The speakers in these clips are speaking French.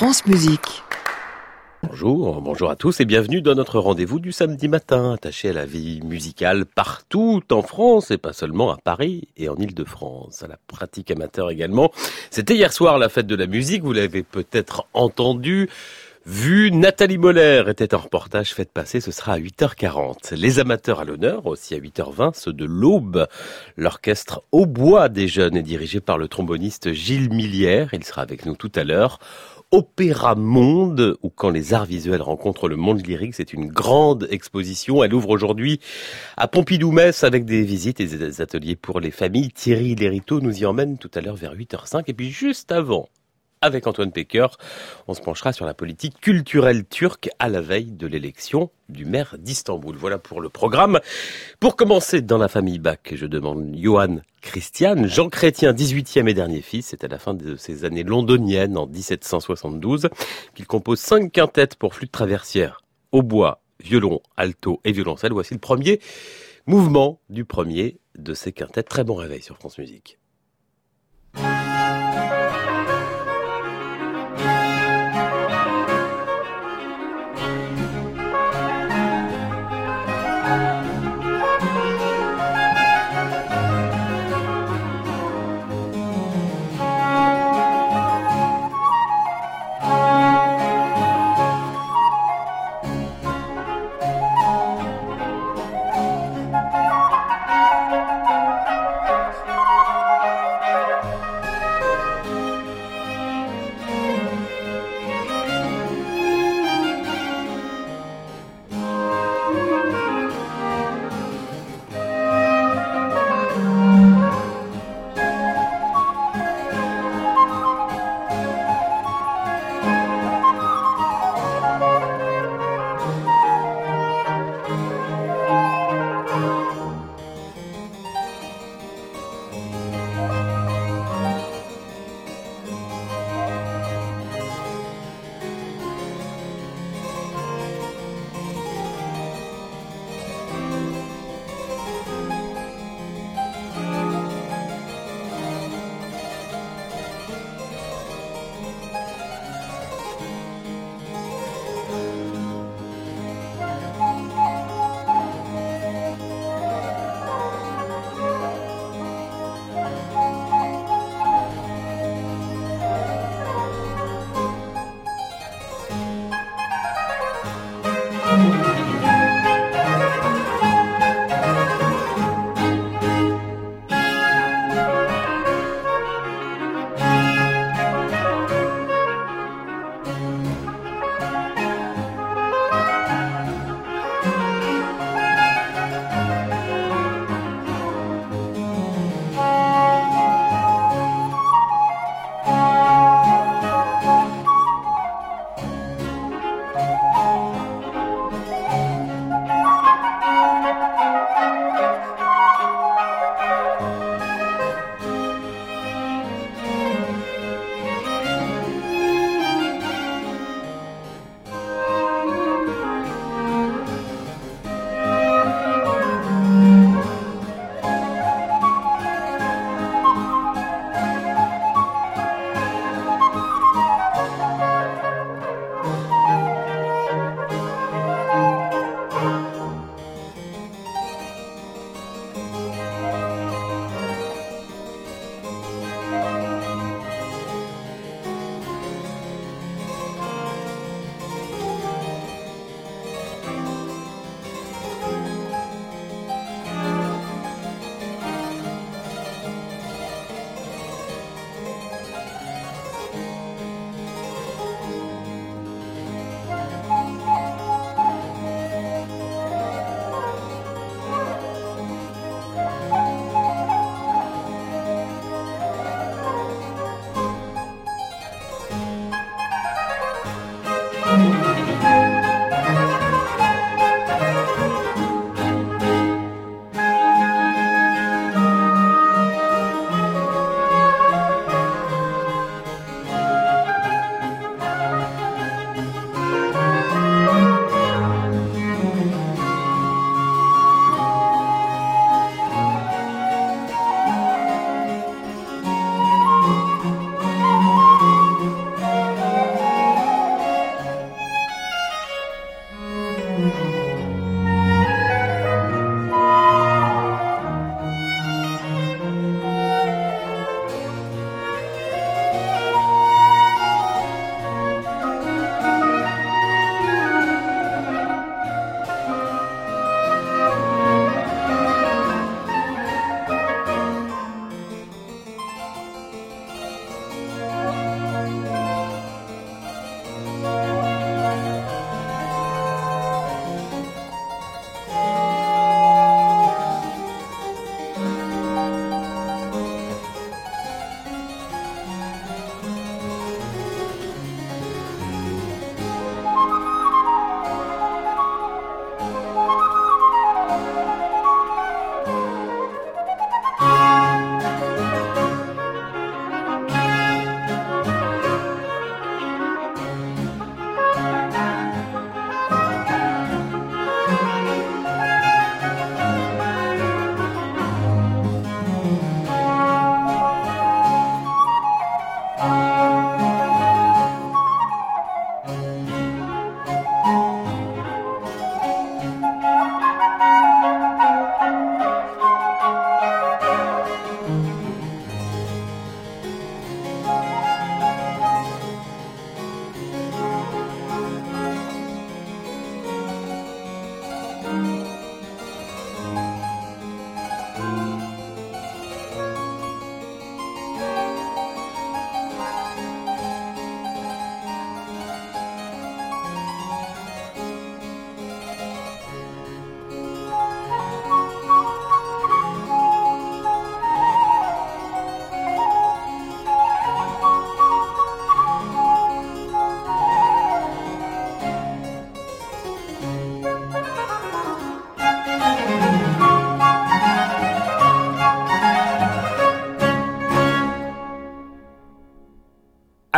France Musique. Bonjour, bonjour à tous et bienvenue dans notre rendez-vous du samedi matin, attaché à la vie musicale partout en France et pas seulement à Paris et en Ile-de-France, à la pratique amateur également. C'était hier soir la fête de la musique, vous l'avez peut-être entendu. Vu, Nathalie Moller était en reportage fait passer, ce sera à 8h40. Les amateurs à l'honneur, aussi à 8h20, ceux de l'Aube. L'orchestre Au Bois des Jeunes est dirigé par le tromboniste Gilles Millière, il sera avec nous tout à l'heure. Opéra Monde, ou quand les arts visuels rencontrent le monde lyrique, c'est une grande exposition. Elle ouvre aujourd'hui à Pompidou-Metz avec des visites et des ateliers pour les familles. Thierry Lériteau nous y emmène tout à l'heure vers 8h05. Et puis juste avant, avec Antoine Pecker. On se penchera sur la politique culturelle turque à la veille de l'élection du maire d'Istanbul. Voilà pour le programme. Pour commencer, dans la famille Bach, je demande Johann Christian, Jean Chrétien, 18e et dernier fils. C'est à la fin de ses années londoniennes, en 1772, qu'il compose cinq quintettes pour flûte traversière, au bois, violon, alto et violoncelle. Voici le premier mouvement du premier de ces quintettes. Très bon réveil sur France Musique.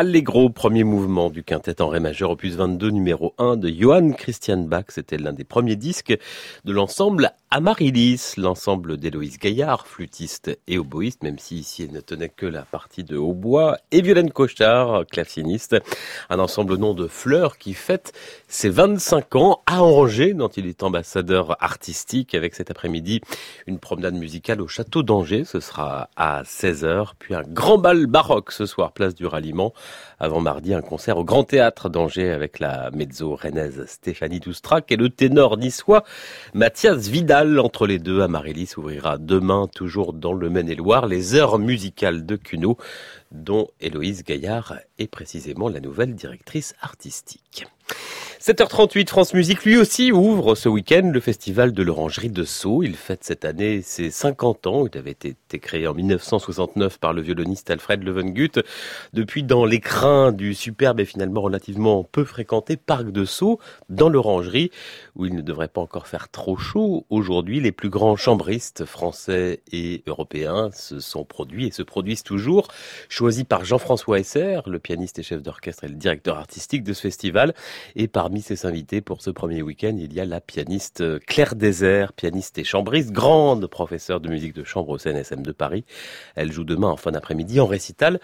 Allegro, premier mouvement du quintet en ré majeur opus 22 numéro 1 de Johann Christian Bach. C'était l'un des premiers disques de l'ensemble Amaryllis, l'ensemble d'Héloïse Gaillard, flûtiste et oboïste, même si ici elle ne tenait que la partie de hautbois, et Violaine Cochard, claveciniste. Un ensemble nom de fleurs qui fête ses 25 ans à Angers, dont il est ambassadeur artistique avec cet après-midi une promenade musicale au château d'Angers. Ce sera à 16h, puis un grand bal baroque ce soir, place du ralliement avant mardi, un concert au Grand Théâtre d'Angers avec la mezzo rennaise Stéphanie Doustrac et le ténor niçois Mathias Vidal. Entre les deux, Amaryllis ouvrira demain, toujours dans le Maine-et-Loire, les heures musicales de Cuno, dont Héloïse Gaillard est précisément la nouvelle directrice artistique. 7h38, France Musique, lui aussi, ouvre ce week-end le festival de l'Orangerie de Sceaux. Il fête cette année ses 50 ans. Il avait été créé en 1969 par le violoniste Alfred Levengut. Depuis, dans l'écrin du superbe et finalement relativement peu fréquenté parc de Sceaux, dans l'Orangerie, où il ne devrait pas encore faire trop chaud, aujourd'hui, les plus grands chambristes français et européens se sont produits et se produisent toujours. Choisis par Jean-François Esser, le pianiste et chef d'orchestre et le directeur artistique de ce festival. Et parmi ses invités pour ce premier week-end, il y a la pianiste Claire Désert, pianiste et chambriste, grande professeure de musique de chambre au CNSM de Paris. Elle joue demain en fin d'après-midi en récital.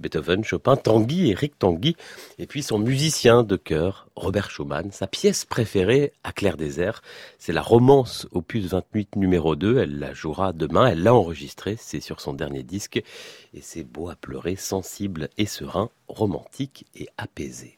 Beethoven, Chopin, Tanguy, Eric Tanguy, et puis son musicien de chœur, Robert Schumann. Sa pièce préférée à Claire Désert, c'est la romance opus 28 numéro 2. Elle la jouera demain, elle l'a enregistrée, c'est sur son dernier disque, et c'est beau à pleurer, sensible et serein, romantique et apaisé.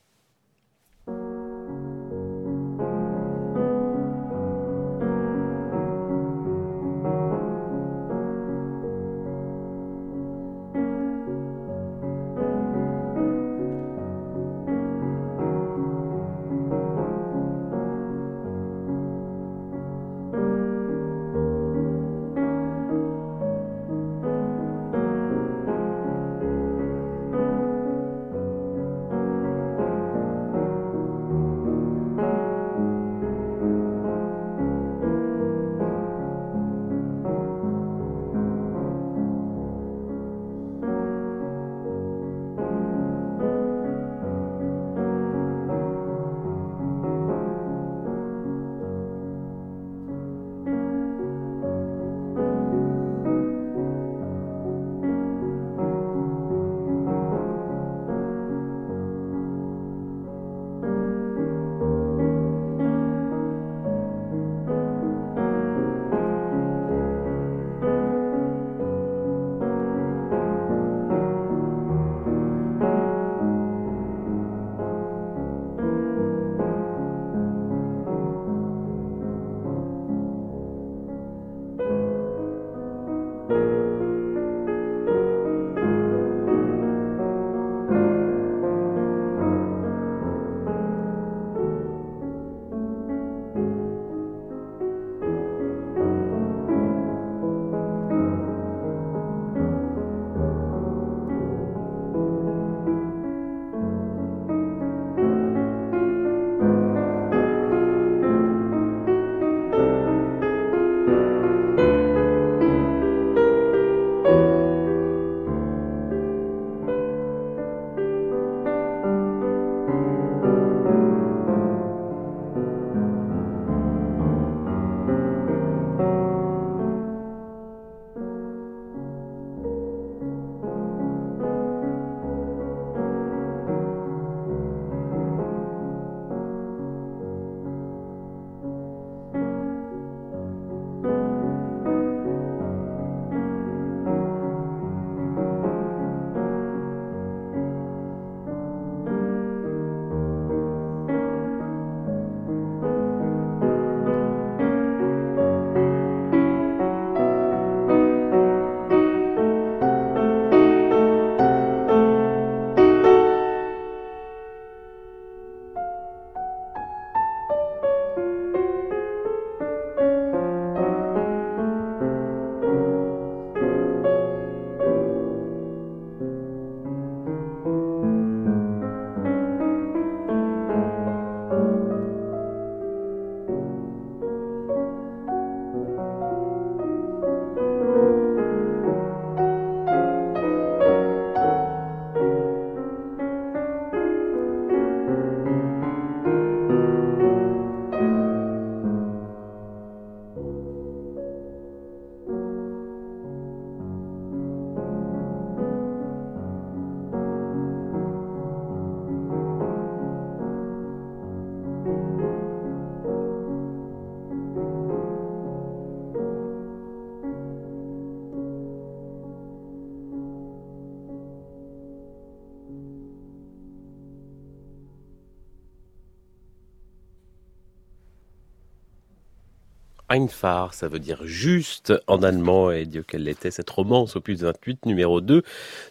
Einfach, ça veut dire juste en allemand, et Dieu qu'elle l'était, cette romance opus 28, numéro 2,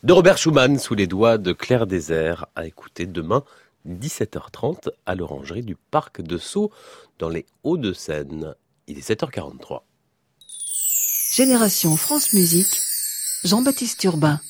de Robert Schumann, sous les doigts de Claire Désert, à écouter demain, 17h30, à l'orangerie du Parc de Sceaux, dans les Hauts-de-Seine. Il est 7h43. Génération France Musique, Jean-Baptiste Urbain.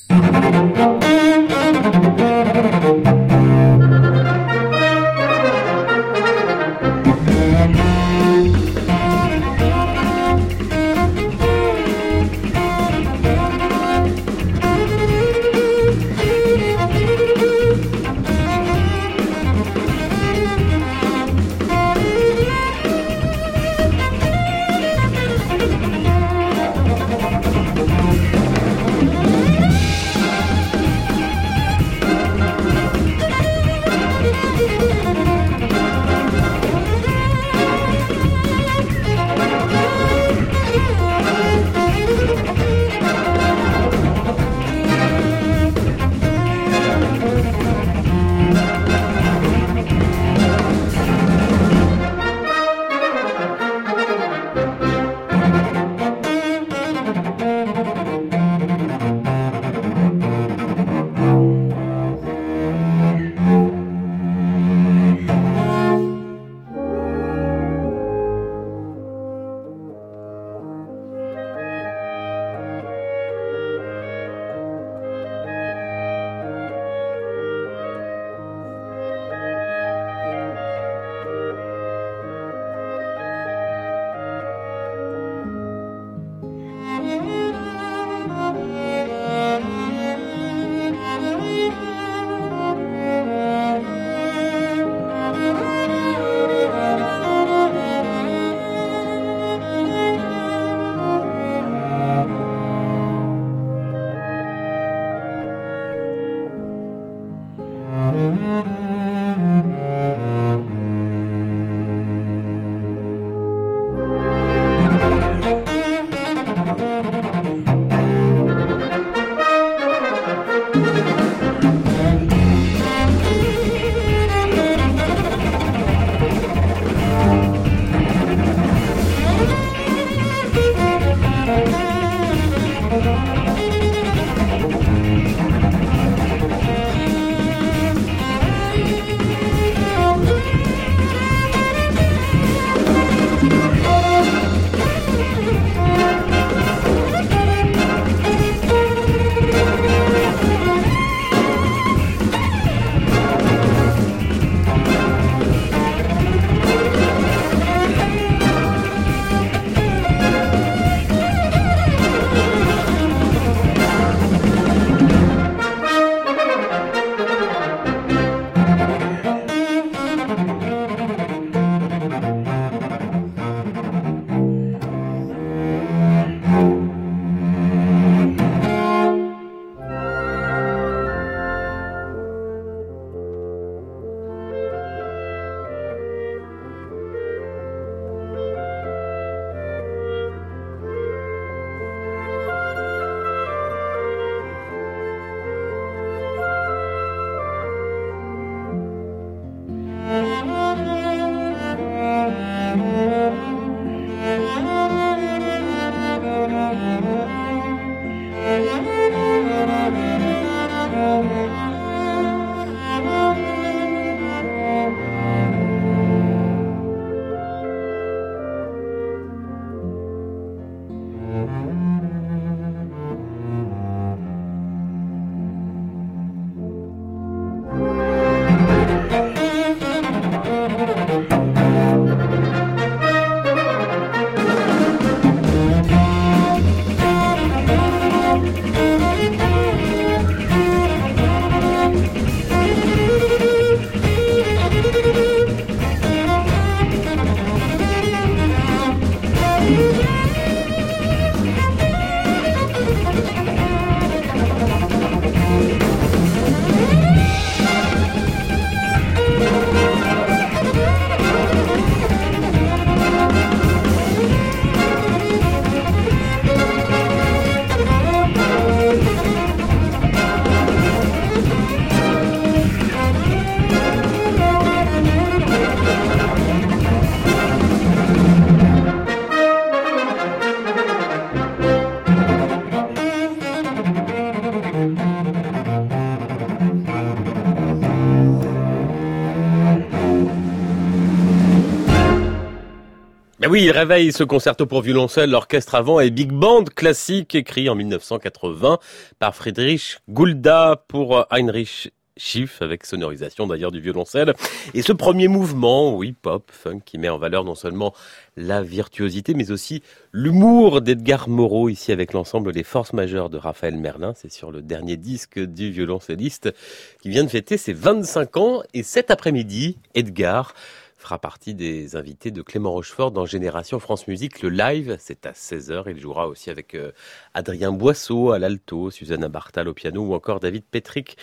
Oui, il réveille ce concerto pour violoncelle, l'orchestre avant et big band classique écrit en 1980 par Friedrich Gulda pour Heinrich Schiff avec sonorisation d'ailleurs du violoncelle. Et ce premier mouvement, oui, pop, funk, qui met en valeur non seulement la virtuosité, mais aussi l'humour d'Edgar Moreau, ici avec l'ensemble Les Forces Majeures de Raphaël Merlin. C'est sur le dernier disque du violoncelliste qui vient de fêter ses 25 ans. Et cet après-midi, Edgar fera partie des invités de Clément Rochefort dans Génération France Musique. Le live, c'est à 16h. Il jouera aussi avec euh, Adrien Boisseau à l'alto, Susanna Bartal au piano ou encore David Petrick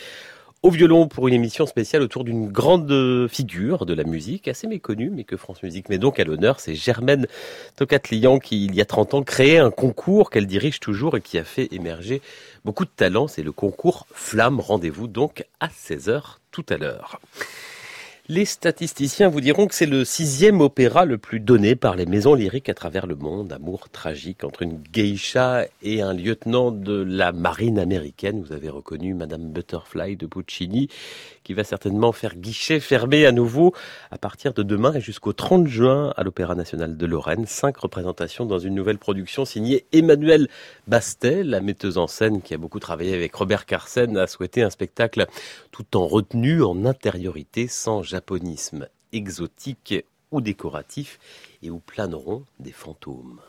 au violon pour une émission spéciale autour d'une grande figure de la musique, assez méconnue, mais que France Musique met donc à l'honneur. C'est Germaine Tocatlian qui, il y a 30 ans, créait un concours qu'elle dirige toujours et qui a fait émerger beaucoup de talents. C'est le concours Flamme. Rendez-vous donc à 16h tout à l'heure. Les statisticiens vous diront que c'est le sixième opéra le plus donné par les maisons lyriques à travers le monde. Amour tragique entre une geisha et un lieutenant de la marine américaine. Vous avez reconnu Madame Butterfly de Puccini, qui va certainement faire guichet fermé à nouveau à partir de demain et jusqu'au 30 juin à l'Opéra national de Lorraine. Cinq représentations dans une nouvelle production signée Emmanuel Bastel, la metteuse en scène qui a beaucoup travaillé avec Robert Carsen, a souhaité un spectacle tout en retenue, en intériorité, sans exotique ou décoratif et où planeront des fantômes.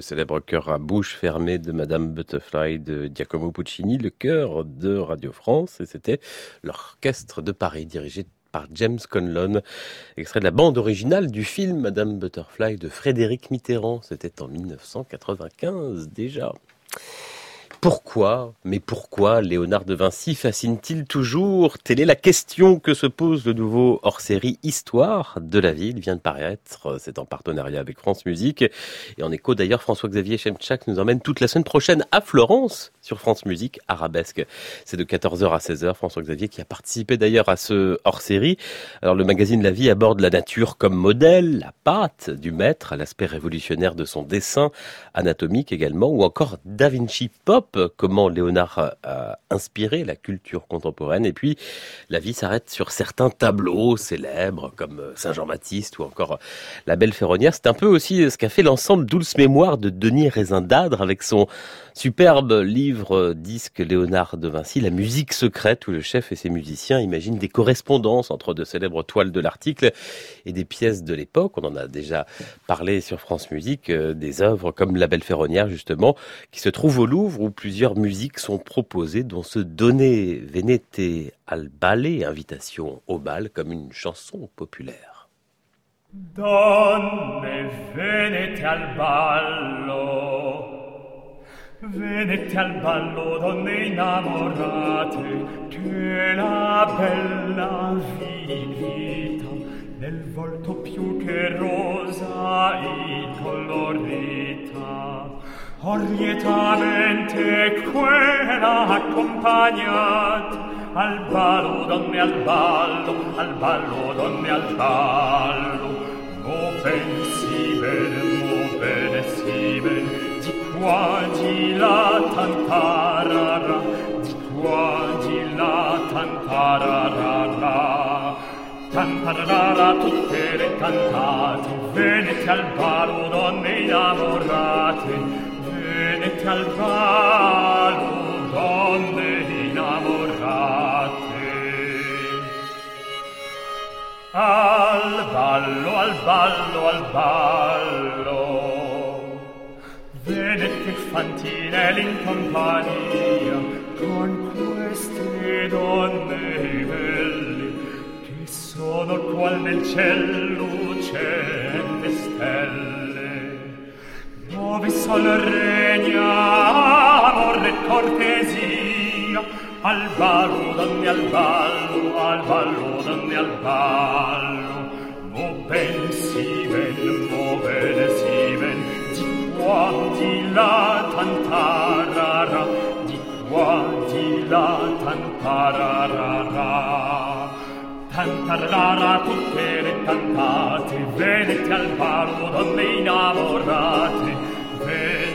Le célèbre chœur à bouche fermée de Madame Butterfly de Giacomo Puccini, le chœur de Radio France, et c'était l'orchestre de Paris dirigé par James Conlon, extrait de la bande originale du film Madame Butterfly de Frédéric Mitterrand, c'était en 1995 déjà. Pourquoi, mais pourquoi Léonard de Vinci fascine-t-il toujours Telle est la question que se pose le nouveau hors-série Histoire de la ville, vient de paraître, c'est en partenariat avec France Musique. Et en écho d'ailleurs, François-Xavier Chemchak nous emmène toute la semaine prochaine à Florence sur France Musique Arabesque. C'est de 14h à 16h, François-Xavier qui a participé d'ailleurs à ce hors-série. Alors le magazine La Vie aborde la nature comme modèle, la pâte du maître, l'aspect révolutionnaire de son dessin, anatomique également, ou encore Da Vinci Pop, comment Léonard a inspiré la culture contemporaine. Et puis, la vie s'arrête sur certains tableaux célèbres comme Saint-Jean-Baptiste ou encore La Belle Ferronnière. C'est un peu aussi ce qu'a fait l'ensemble Douce Mémoire de Denis Raisin d'Adre avec son superbe livre disque Léonard de Vinci, La musique secrète, où le chef et ses musiciens imaginent des correspondances entre de célèbres toiles de l'article et des pièces de l'époque. On en a déjà parlé sur France Musique, euh, des œuvres comme La Belle Ferronnière, justement, qui se trouvent au Louvre, où plusieurs musiques sont proposées, dont ce Donner Venete al Ballet, invitation au bal, comme une chanson populaire. Donne venete al ballo. Venete al ballo donne innamorate Che la bella vita. Nel volto più che rosa incolorita Or lietamente quella accompagnat al ballo donne al ballo al ballo donne al ballo. Moven si ben moven si ben di qua di là tantarara di qua di là tantarara. Tantarara tutte le cantate venete al ballo donne innamorate venete al balo donne innamorate. Al ballo al ballo al ballo. Vedet che fantine in compagnia con queste donne belle che sono qual nel cielo le stelle dove sol regna amor e cortesia. Al ballo donne al ballo al ballo donne al ballo mo ben si ven mo ben si ven di qua di là tantarara di qua di là tantarara. Tantarara tutte le cantate, venete al ballo donne innamorate,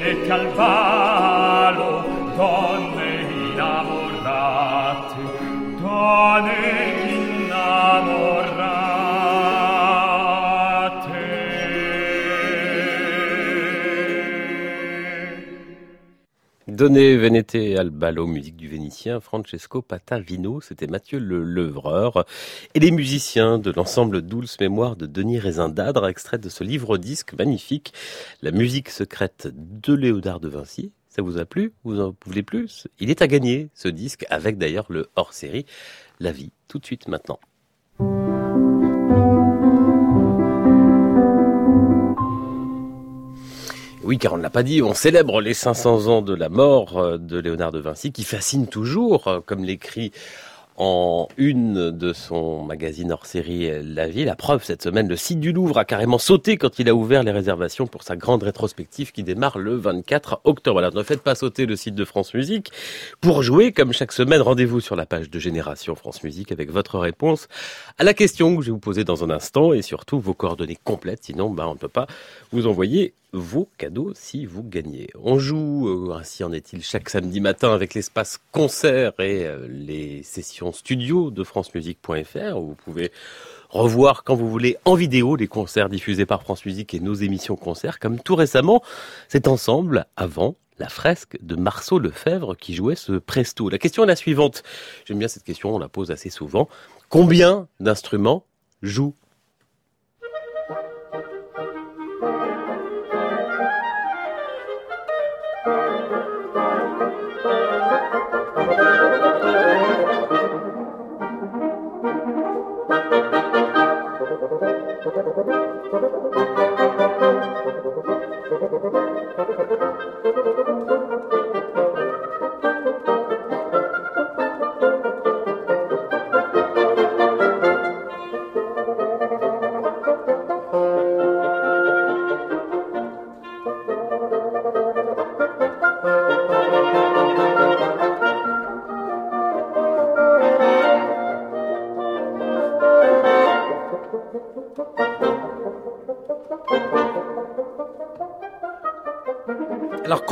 scetti al palo donne innamorate donne innamorate Donné Venete al ballo, musique du Vénitien, Francesco Patavino, c'était Mathieu le Levreur, et les musiciens de l'ensemble Douce Mémoire de Denis Raisin d'Adre, extrait de ce livre-disque magnifique, La musique secrète de Léonard de Vinci. Ça vous a plu? Vous en voulez plus? Il est à gagner, ce disque, avec d'ailleurs le hors-série La vie, tout de suite maintenant. Oui, car on ne l'a pas dit, on célèbre les 500 ans de la mort euh, de Léonard de Vinci, qui fascine toujours, euh, comme l'écrit en une de son magazine hors série La Vie. La preuve, cette semaine, le site du Louvre a carrément sauté quand il a ouvert les réservations pour sa grande rétrospective qui démarre le 24 octobre. Alors ne faites pas sauter le site de France Musique. Pour jouer, comme chaque semaine, rendez-vous sur la page de Génération France Musique avec votre réponse à la question que je vais vous poser dans un instant et surtout vos coordonnées complètes. Sinon, bah, on ne peut pas vous envoyer vos cadeaux si vous gagnez. On joue, euh, ainsi en est-il, chaque samedi matin avec l'espace concert et euh, les sessions studio de francemusique.fr où vous pouvez revoir quand vous voulez en vidéo les concerts diffusés par France Musique et nos émissions concerts, comme tout récemment, c'est ensemble avant la fresque de Marceau Lefebvre qui jouait ce presto. La question est la suivante. J'aime bien cette question, on la pose assez souvent. Combien d'instruments joue Okay, I'm.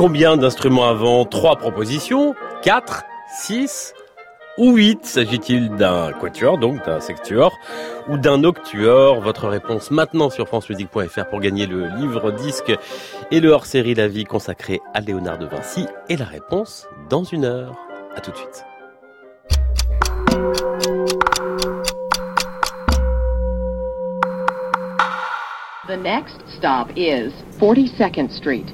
Combien d'instruments avant Trois propositions Quatre Six ou 8 S'agit-il d'un quatuor, donc d'un sextuor, ou d'un octuor Votre réponse maintenant sur francemusique.fr pour gagner le livre disque et le hors-série La vie consacrée à Léonard de Vinci. Et la réponse dans une heure. À tout de suite. Stop is 42nd Street.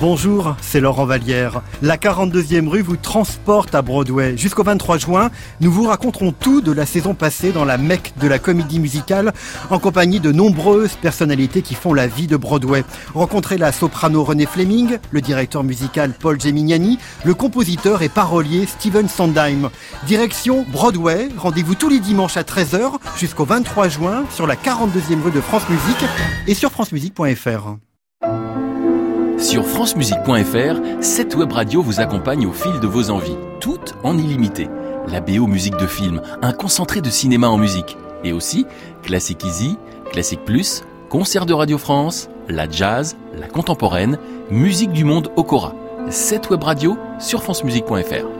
Bonjour, c'est Laurent Vallière. La 42e rue vous transporte à Broadway. Jusqu'au 23 juin, nous vous raconterons tout de la saison passée dans la Mecque de la comédie musicale en compagnie de nombreuses personnalités qui font la vie de Broadway. Rencontrez la soprano René Fleming, le directeur musical Paul Gemignani, le compositeur et parolier Steven Sondheim. Direction Broadway, rendez-vous tous les dimanches à 13h jusqu'au 23 juin sur la 42e rue de France Musique et sur francemusique.fr. Sur francemusique.fr, cette web radio vous accompagne au fil de vos envies, toutes en illimité. La BO musique de film, un concentré de cinéma en musique. Et aussi, Classic Easy, Classic Plus, concert de Radio France, la jazz, la contemporaine, musique du monde au Cora. Cette web radio sur francemusique.fr.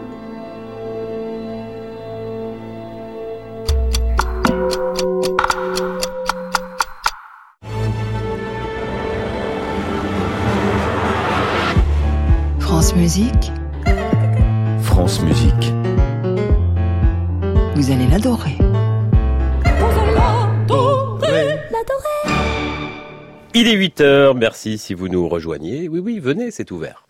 France Musique, France Musique. vous allez l'adorer. Il est 8 heures, merci si vous nous rejoignez. Oui, oui, venez, c'est ouvert.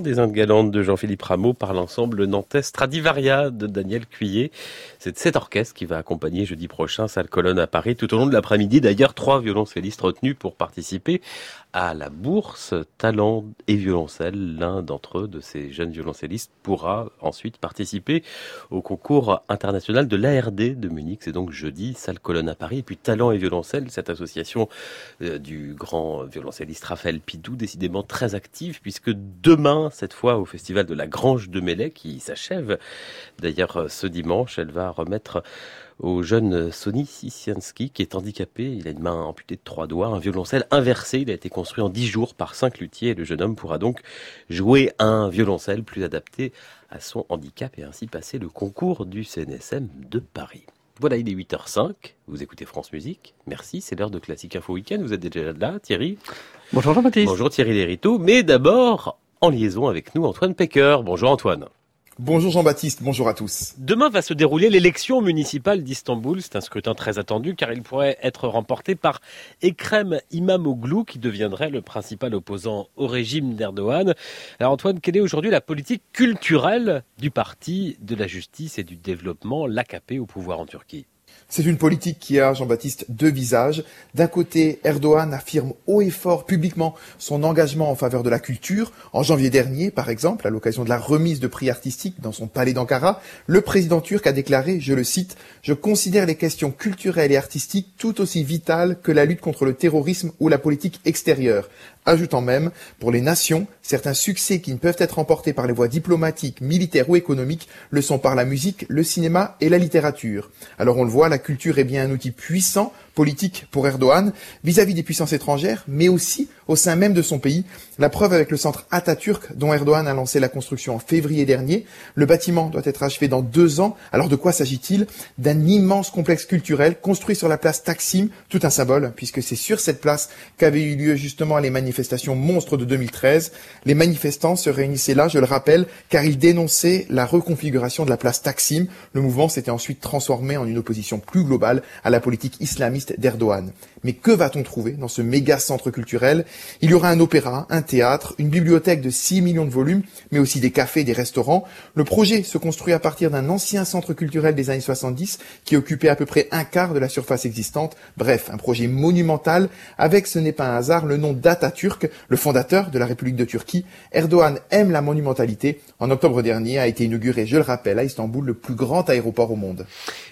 Des Indes galantes de Jean-Philippe Rameau par l'ensemble nantais Stradivaria de Daniel Cuillet. C'est cet orchestre qui va accompagner jeudi prochain Salle Colonne à Paris tout au long de l'après-midi. D'ailleurs, trois violoncellistes retenus pour participer à la bourse talent et violoncelle. L'un d'entre eux, de ces jeunes violoncellistes, pourra ensuite participer au concours international de l'ARD de Munich. C'est donc jeudi, salle colonne à Paris. Et puis talent et violoncelle, cette association euh, du grand violoncelliste Raphaël Pidou, décidément très active, puisque demain, cette fois au festival de la Grange de Mellet, qui s'achève d'ailleurs ce dimanche, elle va remettre au jeune Sonny Sisiansky qui est handicapé. Il a une main amputée de trois doigts, un violoncelle inversé. Il a été construit en dix jours par cinq luthiers et le jeune homme pourra donc jouer un violoncelle plus adapté à son handicap et ainsi passer le concours du CNSM de Paris. Voilà, il est 8h05. Vous écoutez France Musique. Merci, c'est l'heure de Classique Info Week-end. Vous êtes déjà là, Thierry Bonjour Jean-Baptiste. Bonjour Thierry Lériteau. Mais d'abord, en liaison avec nous, Antoine Pecker. Bonjour Antoine. Bonjour Jean-Baptiste, bonjour à tous. Demain va se dérouler l'élection municipale d'Istanbul. C'est un scrutin très attendu car il pourrait être remporté par Ekrem Imamoglu qui deviendrait le principal opposant au régime d'Erdogan. Alors Antoine, quelle est aujourd'hui la politique culturelle du parti de la justice et du développement, l'AKP au pouvoir en Turquie? C'est une politique qui a, Jean-Baptiste, deux visages. D'un côté, Erdogan affirme haut et fort publiquement son engagement en faveur de la culture. En janvier dernier, par exemple, à l'occasion de la remise de prix artistiques dans son palais d'Ankara, le président turc a déclaré, je le cite, Je considère les questions culturelles et artistiques tout aussi vitales que la lutte contre le terrorisme ou la politique extérieure ajoutant même, pour les nations, certains succès qui ne peuvent être remportés par les voies diplomatiques, militaires ou économiques le sont par la musique, le cinéma et la littérature. Alors on le voit, la culture est bien un outil puissant politique pour Erdogan vis-à-vis des puissances étrangères, mais aussi au sein même de son pays. La preuve avec le centre Atatürk dont Erdogan a lancé la construction en février dernier. Le bâtiment doit être achevé dans deux ans. Alors de quoi s'agit-il? D'un immense complexe culturel construit sur la place Taksim, tout un symbole, puisque c'est sur cette place qu'avaient eu lieu justement les manifestations monstres de 2013. Les manifestants se réunissaient là, je le rappelle, car ils dénonçaient la reconfiguration de la place Taksim. Le mouvement s'était ensuite transformé en une opposition plus globale à la politique islamiste d'Erdogan. Mais que va-t-on trouver dans ce méga centre culturel? Il y aura un opéra, un théâtre, une bibliothèque de 6 millions de volumes, mais aussi des cafés, des restaurants. Le projet se construit à partir d'un ancien centre culturel des années 70 qui occupait à peu près un quart de la surface existante. Bref, un projet monumental avec, ce n'est pas un hasard, le nom d'Atatürk, le fondateur de la République de Turquie. Erdogan aime la monumentalité. En octobre dernier a été inauguré, je le rappelle, à Istanbul, le plus grand aéroport au monde.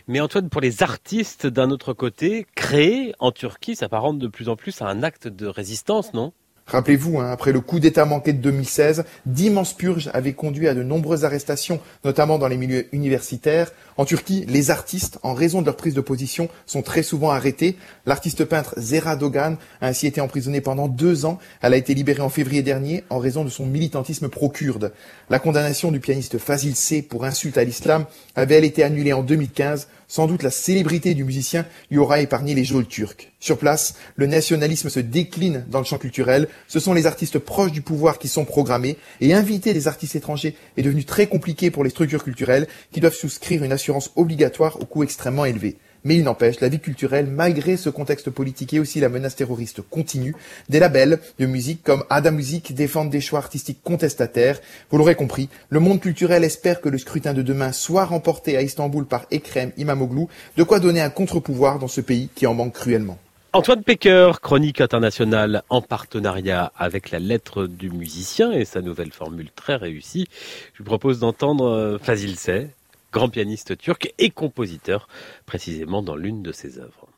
Mais Antoine, pour les artistes d'un autre côté, créer en Turquie s'apparente de plus en plus à un acte de résistance, non? Rappelez-vous, hein, après le coup d'État manqué de 2016, d'immenses purges avaient conduit à de nombreuses arrestations, notamment dans les milieux universitaires. En Turquie, les artistes, en raison de leur prise de position, sont très souvent arrêtés. L'artiste peintre Zera Dogan a ainsi été emprisonnée pendant deux ans. Elle a été libérée en février dernier en raison de son militantisme pro-kurde. La condamnation du pianiste Fazil C pour insulte à l'islam avait elle été annulée en 2015 sans doute la célébrité du musicien lui aura épargné les geôles turcs. Sur place, le nationalisme se décline dans le champ culturel. Ce sont les artistes proches du pouvoir qui sont programmés et inviter des artistes étrangers est devenu très compliqué pour les structures culturelles qui doivent souscrire une assurance obligatoire au coût extrêmement élevé. Mais il n'empêche, la vie culturelle, malgré ce contexte politique et aussi la menace terroriste continue, des labels de musique comme Ada Music défendent des choix artistiques contestataires. Vous l'aurez compris, le monde culturel espère que le scrutin de demain soit remporté à Istanbul par Ekrem Imamoglu, de quoi donner un contre-pouvoir dans ce pays qui en manque cruellement. Antoine Pecker, chronique internationale en partenariat avec la lettre du musicien et sa nouvelle formule très réussie. Je vous propose d'entendre euh, Fazil Say, grand pianiste turc et compositeur, précisément dans l'une de ses œuvres.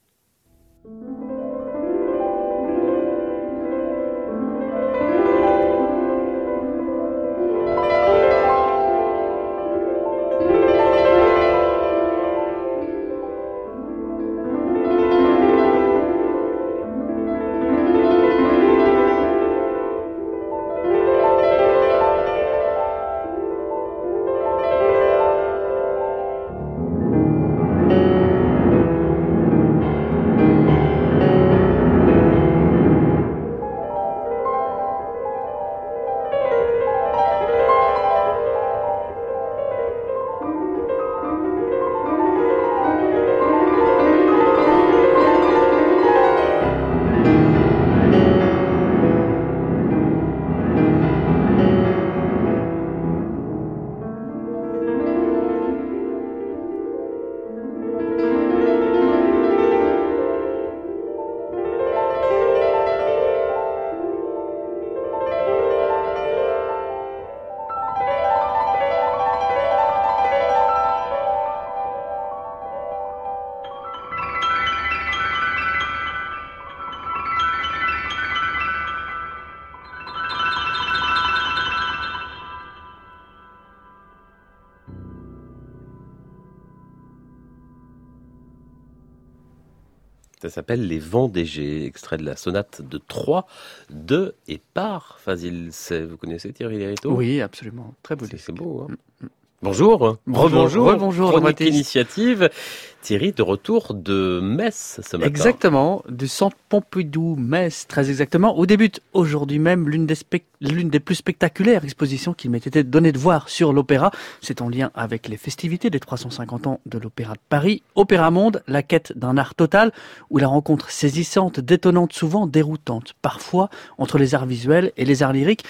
Ça s'appelle Les Vendégés, extrait de la sonate de 3 de et par Fazil Vous connaissez Thierry Lériteau Oui, absolument. Très beau C'est beau. Hein Bonjour. Bonjour. Rebonjour. Rebonjour, Chronique initiative. Thierry, de retour de Metz ce matin. Exactement, du centre Pompidou, Metz, très exactement, où débute aujourd'hui même l'une des, des plus spectaculaires expositions qu'il m'ait été donné de voir sur l'opéra. C'est en lien avec les festivités des 350 ans de l'Opéra de Paris. Opéra Monde, la quête d'un art total, où la rencontre saisissante, détonnante, souvent déroutante, parfois entre les arts visuels et les arts lyriques.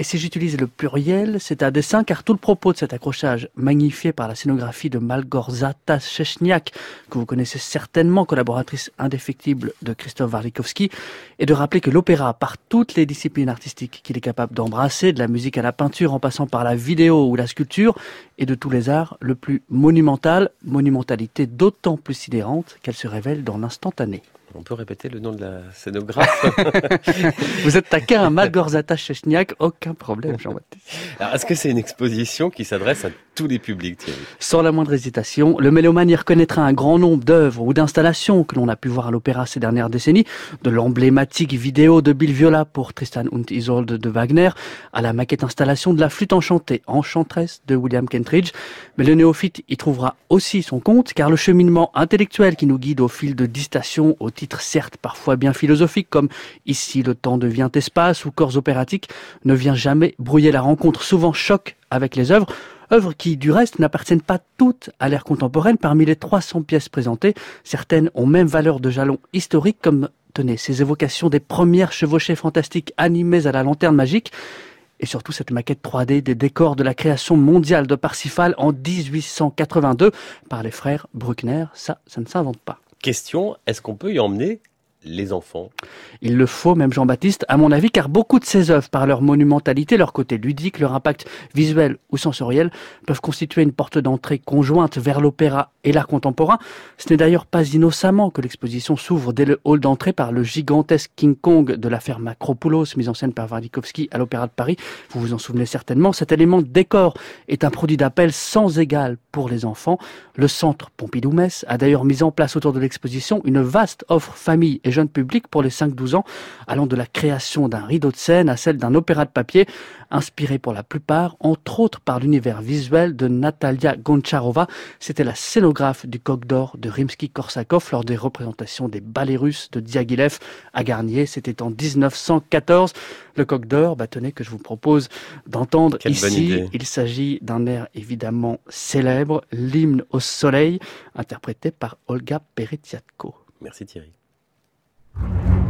Et si j'utilise le pluriel, c'est à dessein car tout le propos de cet accrochage, magnifié par la scénographie de Malgorzata Szechniak, que vous connaissez certainement, collaboratrice indéfectible de Christophe Warlikowski, est de rappeler que l'opéra, par toutes les disciplines artistiques qu'il est capable d'embrasser, de la musique à la peinture en passant par la vidéo ou la sculpture, et de tous les arts, le plus monumental, monumentalité d'autant plus sidérante qu'elle se révèle dans l'instantané. On peut répéter le nom de la scénographe Vous êtes taquin à Malgorzata Szechniak, aucun problème Jean-Baptiste. Alors, Est-ce que c'est une exposition qui s'adresse à tous les publics, Thierry Sans la moindre hésitation, le mélomane y reconnaîtra un grand nombre d'œuvres ou d'installations que l'on a pu voir à l'opéra ces dernières décennies, de l'emblématique vidéo de Bill Viola pour Tristan und Isolde de Wagner, à la maquette installation de la flûte enchantée Enchantress de William Kentridge. Mais le néophyte y trouvera aussi son compte, car le cheminement intellectuel qui nous guide au fil de dix stations, au titre certes parfois bien philosophique, comme Ici le temps devient espace ou Corps opératique, ne vient jamais brouiller la rencontre, souvent choc avec les œuvres, œuvres qui, du reste, n'appartiennent pas toutes à l'ère contemporaine. Parmi les 300 pièces présentées, certaines ont même valeur de jalon historique, comme, tenez, ces évocations des premières chevauchées fantastiques animées à la lanterne magique, et surtout cette maquette 3D des décors de la création mondiale de Parsifal en 1882 par les frères Bruckner. Ça, ça ne s'invente pas. Question, est-ce qu'on peut y emmener les enfants Il le faut, même Jean-Baptiste, à mon avis, car beaucoup de ces œuvres, par leur monumentalité, leur côté ludique, leur impact visuel ou sensoriel, peuvent constituer une porte d'entrée conjointe vers l'opéra et l'art contemporain. Ce n'est d'ailleurs pas innocemment que l'exposition s'ouvre dès le hall d'entrée par le gigantesque King Kong de l'affaire Macropoulos, mise en scène par Warlikowski à l'Opéra de Paris. Vous vous en souvenez certainement. Cet élément de décor est un produit d'appel sans égal pour les enfants. Le centre Pompidou-Metz a d'ailleurs mis en place autour de l'exposition une vaste offre famille et jeune public pour les 5-12 ans, allant de la création d'un rideau de scène à celle d'un opéra de papier, inspiré pour la plupart, entre autres par l'univers visuel de Natalia Goncharova. C'était la scénographe du Coq d'Or de Rimsky-Korsakov lors des représentations des ballets russes de Diaghilev à Garnier. C'était en 1914. Le Coq d'Or, bah, tenez que je vous propose d'entendre ici. Il s'agit d'un air évidemment célèbre, l'hymne au soleil, interprété par Olga Peretyatko. Merci Thierry. Thank you.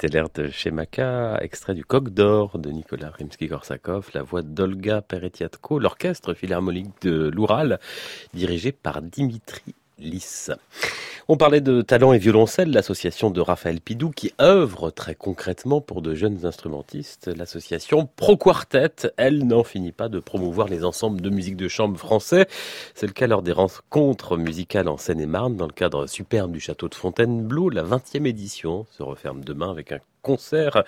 C'était l'air de Shemaka, extrait du Coq d'Or de Nicolas Rimsky-Korsakov, la voix d'Olga Peretiatko, l'orchestre philharmonique de l'Oural, dirigé par Dimitri Lys. On parlait de talent et violoncelle, l'association de Raphaël Pidou qui œuvre très concrètement pour de jeunes instrumentistes. L'association Pro Quartet, elle, n'en finit pas de promouvoir les ensembles de musique de chambre français. C'est le cas lors des rencontres musicales en Seine-et-Marne dans le cadre superbe du château de Fontainebleau. La 20e édition se referme demain avec un concert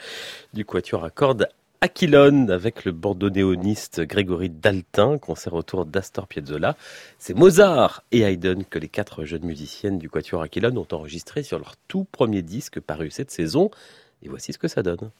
du Quatuor à cordes Aquilone avec le bordeaux-néoniste Grégory Daltin, concert autour d'Astor Piazzolla. C'est Mozart et Haydn que les quatre jeunes musiciennes du Quatuor Aquilone ont enregistré sur leur tout premier disque paru cette saison. Et voici ce que ça donne.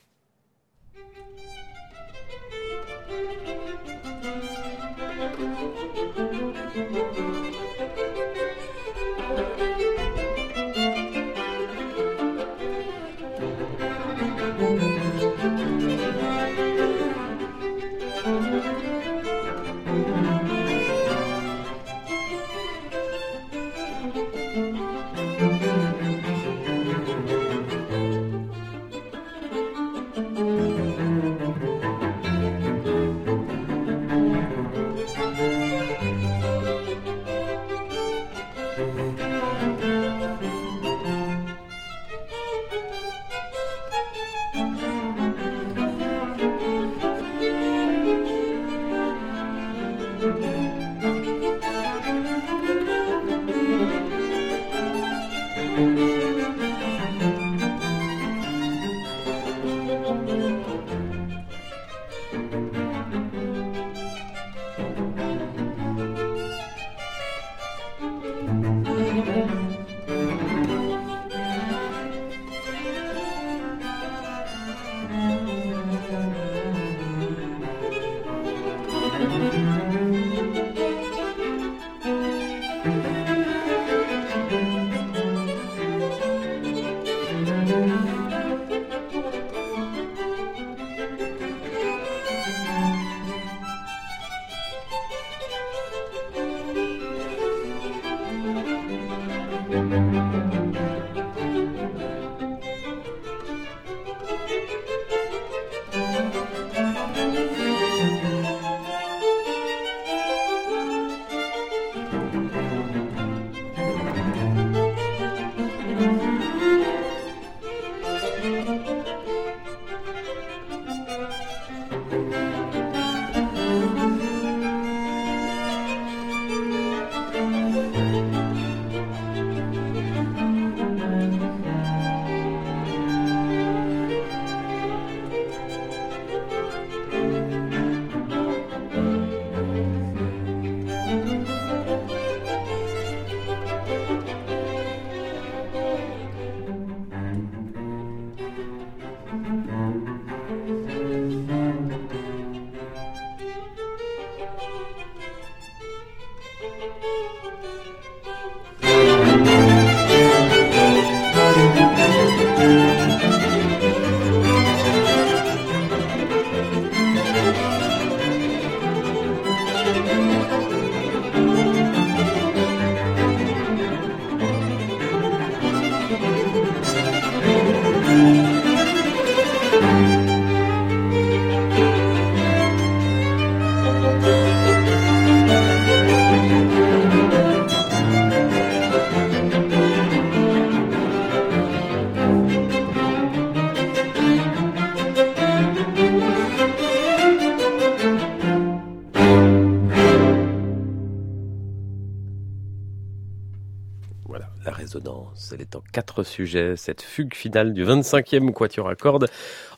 Quatre sujets. Cette fugue finale du 25e Quatuor à cordes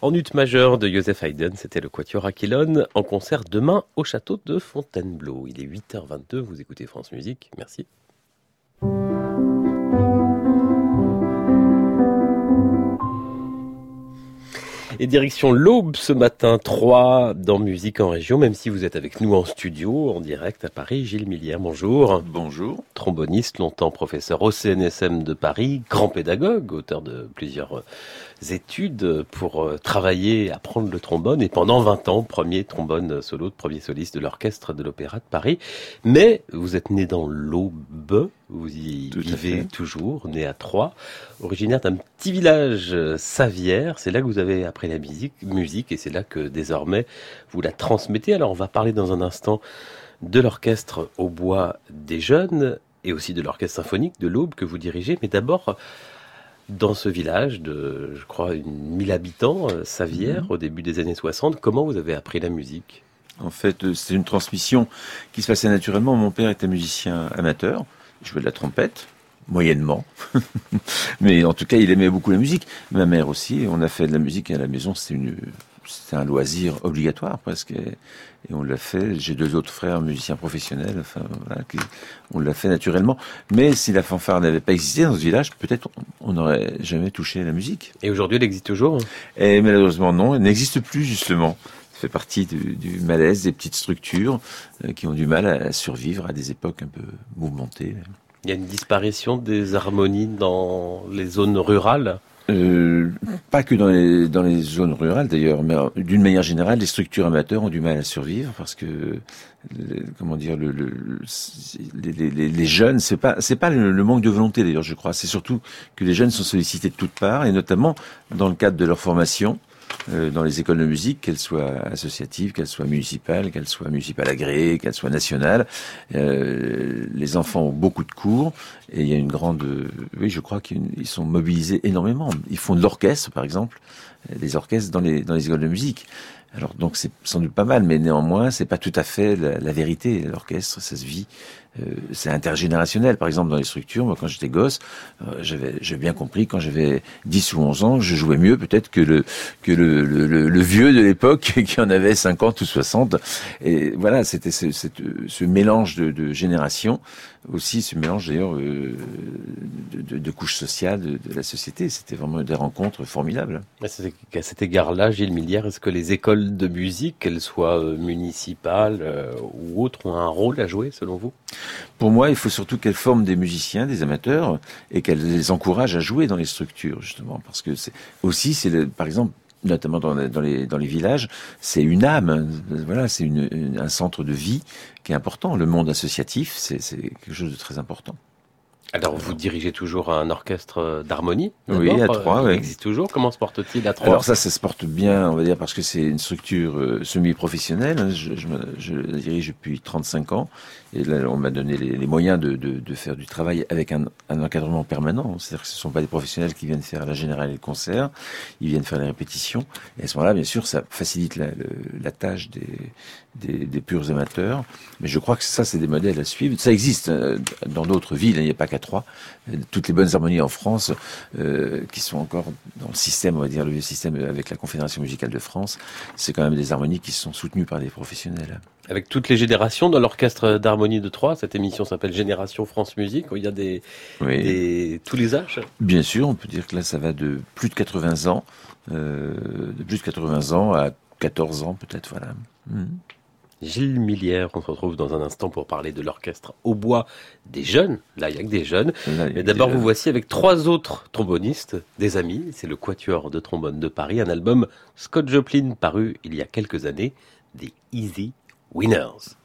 en ut majeur de Joseph Haydn. C'était le Quatuor Aquilone en concert demain au château de Fontainebleau. Il est 8h22. Vous écoutez France Musique. Merci. Et direction l'Aube ce matin, 3 dans Musique en Région, même si vous êtes avec nous en studio, en direct à Paris. Gilles Millière, bonjour. Bonjour. Tromboniste, longtemps professeur au CNSM de Paris, grand pédagogue, auteur de plusieurs études pour euh, travailler, apprendre le trombone et pendant 20 ans, premier trombone solo, premier soliste de l'orchestre de l'Opéra de Paris. Mais vous êtes né dans l'Aube, vous y vivez toujours, né à Troyes, originaire d'un petit village euh, Savière. C'est là que vous avez appris la musique, musique et c'est là que désormais vous la transmettez. Alors on va parler dans un instant de l'orchestre au bois des jeunes et aussi de l'orchestre symphonique de l'Aube que vous dirigez. Mais d'abord, dans ce village de, je crois, une 1000 habitants, euh, Savière, mhm. au début des années 60, comment vous avez appris la musique? En fait, euh, c'est une transmission qui se passait naturellement. Mon père était musicien amateur, il jouait de la trompette, moyennement. Mais en tout cas, il aimait beaucoup la musique. Ma mère aussi, on a fait de la musique à la maison, c'était une c'est un loisir obligatoire presque. Et, on l'a fait. J'ai deux autres frères musiciens professionnels. Enfin, on l'a fait naturellement. Mais si la fanfare n'avait pas existé dans ce village, peut-être on n'aurait jamais touché la musique. Et aujourd'hui, elle existe toujours hein? Et malheureusement, non. Elle n'existe plus justement. Ça fait partie du, malaise des petites structures euh, qui ont du mal à survivre à des époques un peu mouvementées. Il y a une disparition des harmonies dans les zones rurales? Euh, pas que dans les, dans les zones rurales d'ailleurs, mais d'une manière générale, les structures amateurs ont du mal à survivre parce que, comment dire, le, le les, les, les, jeunes, c'est pas c'est pas le, manque de volonté d'ailleurs, je crois, c'est surtout que les jeunes sont sollicités de toutes parts et notamment dans le cadre de leur formation. Euh, dans les écoles de musique, qu'elles soient associatives, qu'elles soient municipales, qu'elles soient municipales agréées, qu'elles soient nationales. Euh, les enfants ont beaucoup de cours et il y a une grande... Oui, je crois qu'ils sont mobilisés énormément. Ils font de l'orchestre, par exemple, des orchestres dans les, dans les écoles de musique. Alors donc c'est sans doute pas mal, mais néanmoins c'est pas tout à fait la, la vérité. L'orchestre, ça se vit euh, c'est intergénérationnel. Par exemple, dans les structures, moi, quand j'étais gosse, euh, j'avais, j'ai bien compris, quand j'avais 10 ou 11 ans, je jouais mieux peut-être que le, que le, le, le vieux de l'époque qui en avait 50 ou 60. Et voilà, c'était ce, ce mélange de, de générations aussi ce mélange d'ailleurs euh, de, de, couches sociales de, la société. C'était vraiment des rencontres formidables. À cet égard-là, Gilles Millière, est-ce que les écoles de musique, qu'elles soient euh, municipales euh, ou autres, ont un rôle à jouer selon vous? Pour moi, il faut surtout qu'elles forment des musiciens, des amateurs, et qu'elles les encouragent à jouer dans les structures, justement, parce que c'est aussi, c'est par exemple notamment dans, les, dans les villages, c'est une âme. Voilà, c'est un centre de vie qui est important. Le monde associatif, c'est quelque chose de très important. Alors, vous dirigez toujours un orchestre d'harmonie Oui, à Troyes. Il existe toujours. Comment se porte-t-il à Troyes Alors ça, ça se porte bien, on va dire, parce que c'est une structure euh, semi-professionnelle. Je, je, je, dirige depuis 35 ans. Et là, on m'a donné les, moyens de, de, de, faire du travail avec un, un encadrement permanent. C'est-à-dire que ce ne sont pas des professionnels qui viennent faire la générale et le concert. Ils viennent faire les répétitions. Et à ce moment-là, bien sûr, ça facilite la, la tâche des, des, des, purs amateurs. Mais je crois que ça, c'est des modèles à suivre. Ça existe euh, dans d'autres villes. Il n'y a pas qu'à Troyes. Toutes les bonnes harmonies en France, euh, qui sont encore dans le système, on va dire, le vieux système avec la Confédération musicale de France, c'est quand même des harmonies qui sont soutenues par des professionnels. Avec toutes les générations dans l'orchestre d'harmonie de Troyes, cette émission s'appelle Génération France Musique, où il y a des, des, tous les âges. Bien sûr, on peut dire que là, ça va de plus de 80 ans, euh, de plus de 80 ans à 14 ans peut-être, voilà. Hmm. Gilles Millière, on se retrouve dans un instant pour parler de l'orchestre au bois des jeunes. Là, il n'y a que des jeunes. Mais d'abord, vous voici avec trois autres trombonistes, des amis. C'est le Quatuor de trombone de Paris, un album Scott Joplin paru il y a quelques années, des Easy Winners.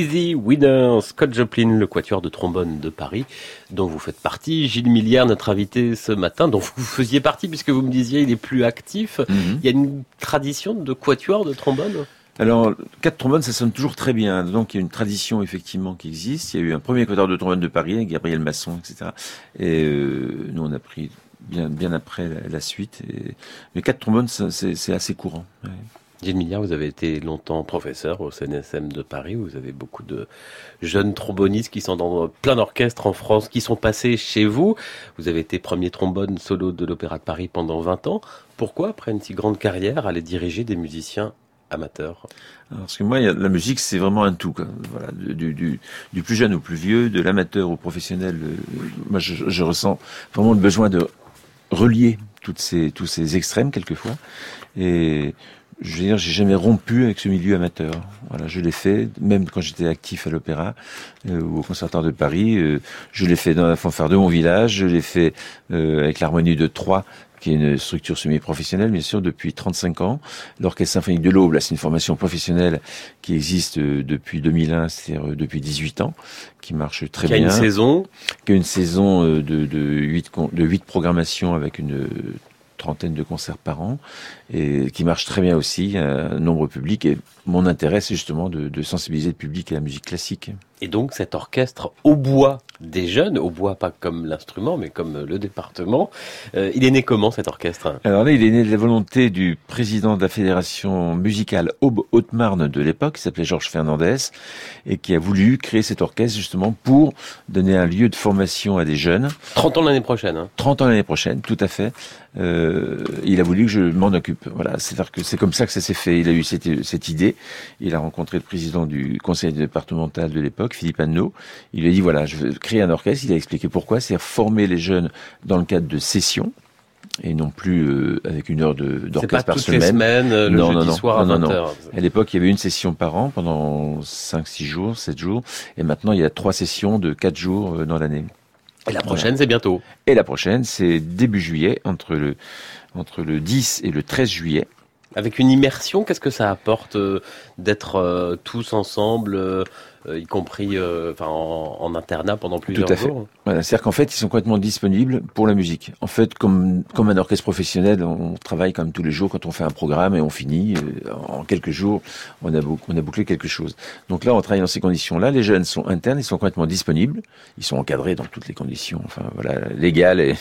Easy Winners, Scott Joplin, le quatuor de trombone de Paris, dont vous faites partie. Gilles Millière, notre invité ce matin, dont vous faisiez partie puisque vous me disiez il est plus actif. Mhm. Il y a une tradition de quatuor de trombone? Alors, quatre trombones, ça sonne toujours très bien. Donc, il y a une tradition effectivement qui existe. Il y a eu un premier quatuor de trombone de Paris, avec Gabriel Masson, etc. Et euh, nous, on a pris bien, bien après la, la suite. Et... Mais quatre trombones, c'est assez courant. Gilles Milliard, vous avez été longtemps professeur au CNSM de Paris. Vous avez beaucoup de jeunes trombonistes qui sont dans plein d'orchestres en France, qui sont passés chez vous. Vous avez été premier trombone solo de l'Opéra de Paris pendant 20 ans. Pourquoi, après une si grande carrière, aller diriger des musiciens amateurs? Alors, Parce que moi, la musique, c'est vraiment un tout. Quoi. Voilà, du, plus jeune au plus vieux, de l'amateur au professionnel. euh, moi, je, je ressens vraiment le besoin de relier toutes ces, tous ces extrêmes quelquefois. Et je veux dire, j'ai jamais rompu avec ce milieu amateur. Voilà, je l'ai fait, même quand j'étais actif à l'opéra euh, ou au Conservatoire de Paris. euh, je l'ai fait dans la fanfare de mon village. Je l'ai fait euh, avec l'harmonie de Troyes qui est une structure semi-professionnelle, bien sûr, depuis 35 ans. L'Orchestre symphonique de l'Aube, là, c'est une formation professionnelle qui existe euh, depuis 2001, c'est-à-dire euh, depuis 18 ans, qui marche très Qui a bien. une saison Qui a une saison euh, de, de, 8, de 8 programmations avec une trentaine de concerts par an et qui marche très bien aussi, un nombre public. Et mon intérêt, c'est justement de, de sensibiliser le public à la musique classique. Et donc cet orchestre au bois des jeunes, au bois pas comme l'instrument, mais comme le département, euh, il est né comment cet orchestre? Alors là, il est né de la volonté du président de la fédération musicale Aube-Haute-Marne de l'époque, qui s'appelait Georges Fernandez, et qui a voulu créer cet orchestre justement pour donner un lieu de formation à des jeunes. 30 ans l'année prochaine. Hein. 30 ans l'année prochaine, tout à fait. Euh, il a voulu que je m'en occupe. Voilà, c'est-à-dire que c'est comme ça que ça s'est fait. Il a eu cette, cette idée. Il a rencontré le président du conseil départemental de l'époque, Philippe Anneau. Il lui a dit voilà, je veux créer un orchestre. Il a expliqué pourquoi. C'est former les jeunes dans le cadre de sessions et non plus euh, avec une heure de- C'est pas d'orchestre par toutes semaine. les semaines, euh, le non, jeudi non, non, soir à non, non, 20h. non. À l'époque, il y avait une session par an pendant 5 6 jours, 7 jours et maintenant il y a trois sessions de 4 jours euh, dans l'année. Et la prochaine, c'est bientôt. Et la prochaine, c'est début juillet, entre le, entre le 10 et le 13 juillet. Avec une immersion, qu'est-ce que ça apporte euh, d'être euh, tous ensemble, euh, y compris euh, enfin, en, en internat pendant plusieurs Tout à fait. jours Voilà, c'est-à-dire qu'en fait, ils sont complètement disponibles pour la musique. En fait, comme, comme un orchestre professionnel, on travaille comme tous les jours quand on fait un programme et on finit. euh, En quelques jours, on a, bouc- on a bouclé quelque chose. Donc là, on travaille dans ces conditions-là. Les jeunes sont internes, ils sont complètement disponibles. Ils sont encadrés dans toutes les conditions, enfin voilà, légales et,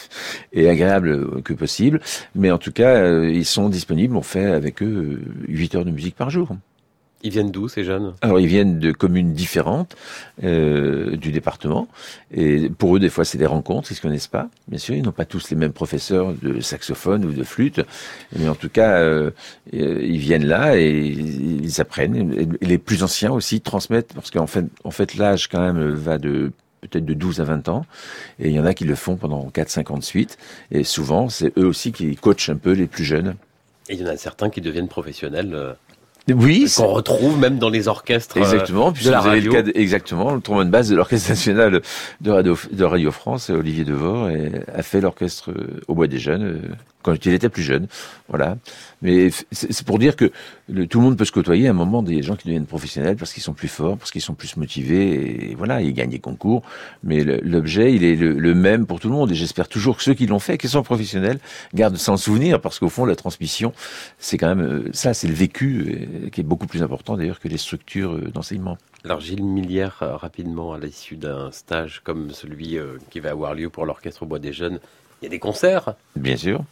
et agréables euh, que possible. Mais en tout cas, euh, ils sont disponibles. On fait avec eux 8 heures de musique par jour. Ils viennent d'où ces jeunes? Alors ils viennent de communes différentes euh, du département et pour eux des fois c'est des rencontres, ils se connaissent pas. Bien sûr, ils n'ont pas tous les mêmes professeurs de saxophone ou de flûte, mais en tout cas euh, euh, ils viennent là et ils apprennent. Et les plus anciens aussi transmettent parce qu'en fait en fait l'âge quand même va de peut-être de 12 à 20 ans, et il y en a qui le font pendant 4-5 ans de suite, et souvent c'est eux aussi qui coachent un peu les plus jeunes. Et il y en a certains qui deviennent professionnels. Euh, Oui, qu'on retrouve même dans les orchestres euh, Exactement, de puisque la vous avez le cas de- exactement, le trombone de basse de l'Orchestre national de Radio, de Radio France, Olivier Devor, et a fait l'orchestre euh, au Bois des Jeunes euh, quand il était plus jeune. Voilà. Mais c'est pour dire que le- tout le monde peut se côtoyer à un moment des gens qui deviennent professionnels parce qu'ils sont plus forts, parce qu'ils sont plus motivés, et voilà, ils gagnent des concours. Mais l'objet, il est le, le même pour tout le monde, et j'espère toujours que ceux qui l'ont fait, qui sont professionnels, gardent en souvenir, parce qu'au fond, la transmission, c'est quand même euh, ça, c'est le vécu, euh, qui est beaucoup plus important d'ailleurs que les structures euh, d'enseignement. Alors Gilles Millière, rapidement, à l'issue d'un stage comme celui qui va avoir lieu pour l'orchestre au Bois des Jeunes, il y a des concerts Bien sûr.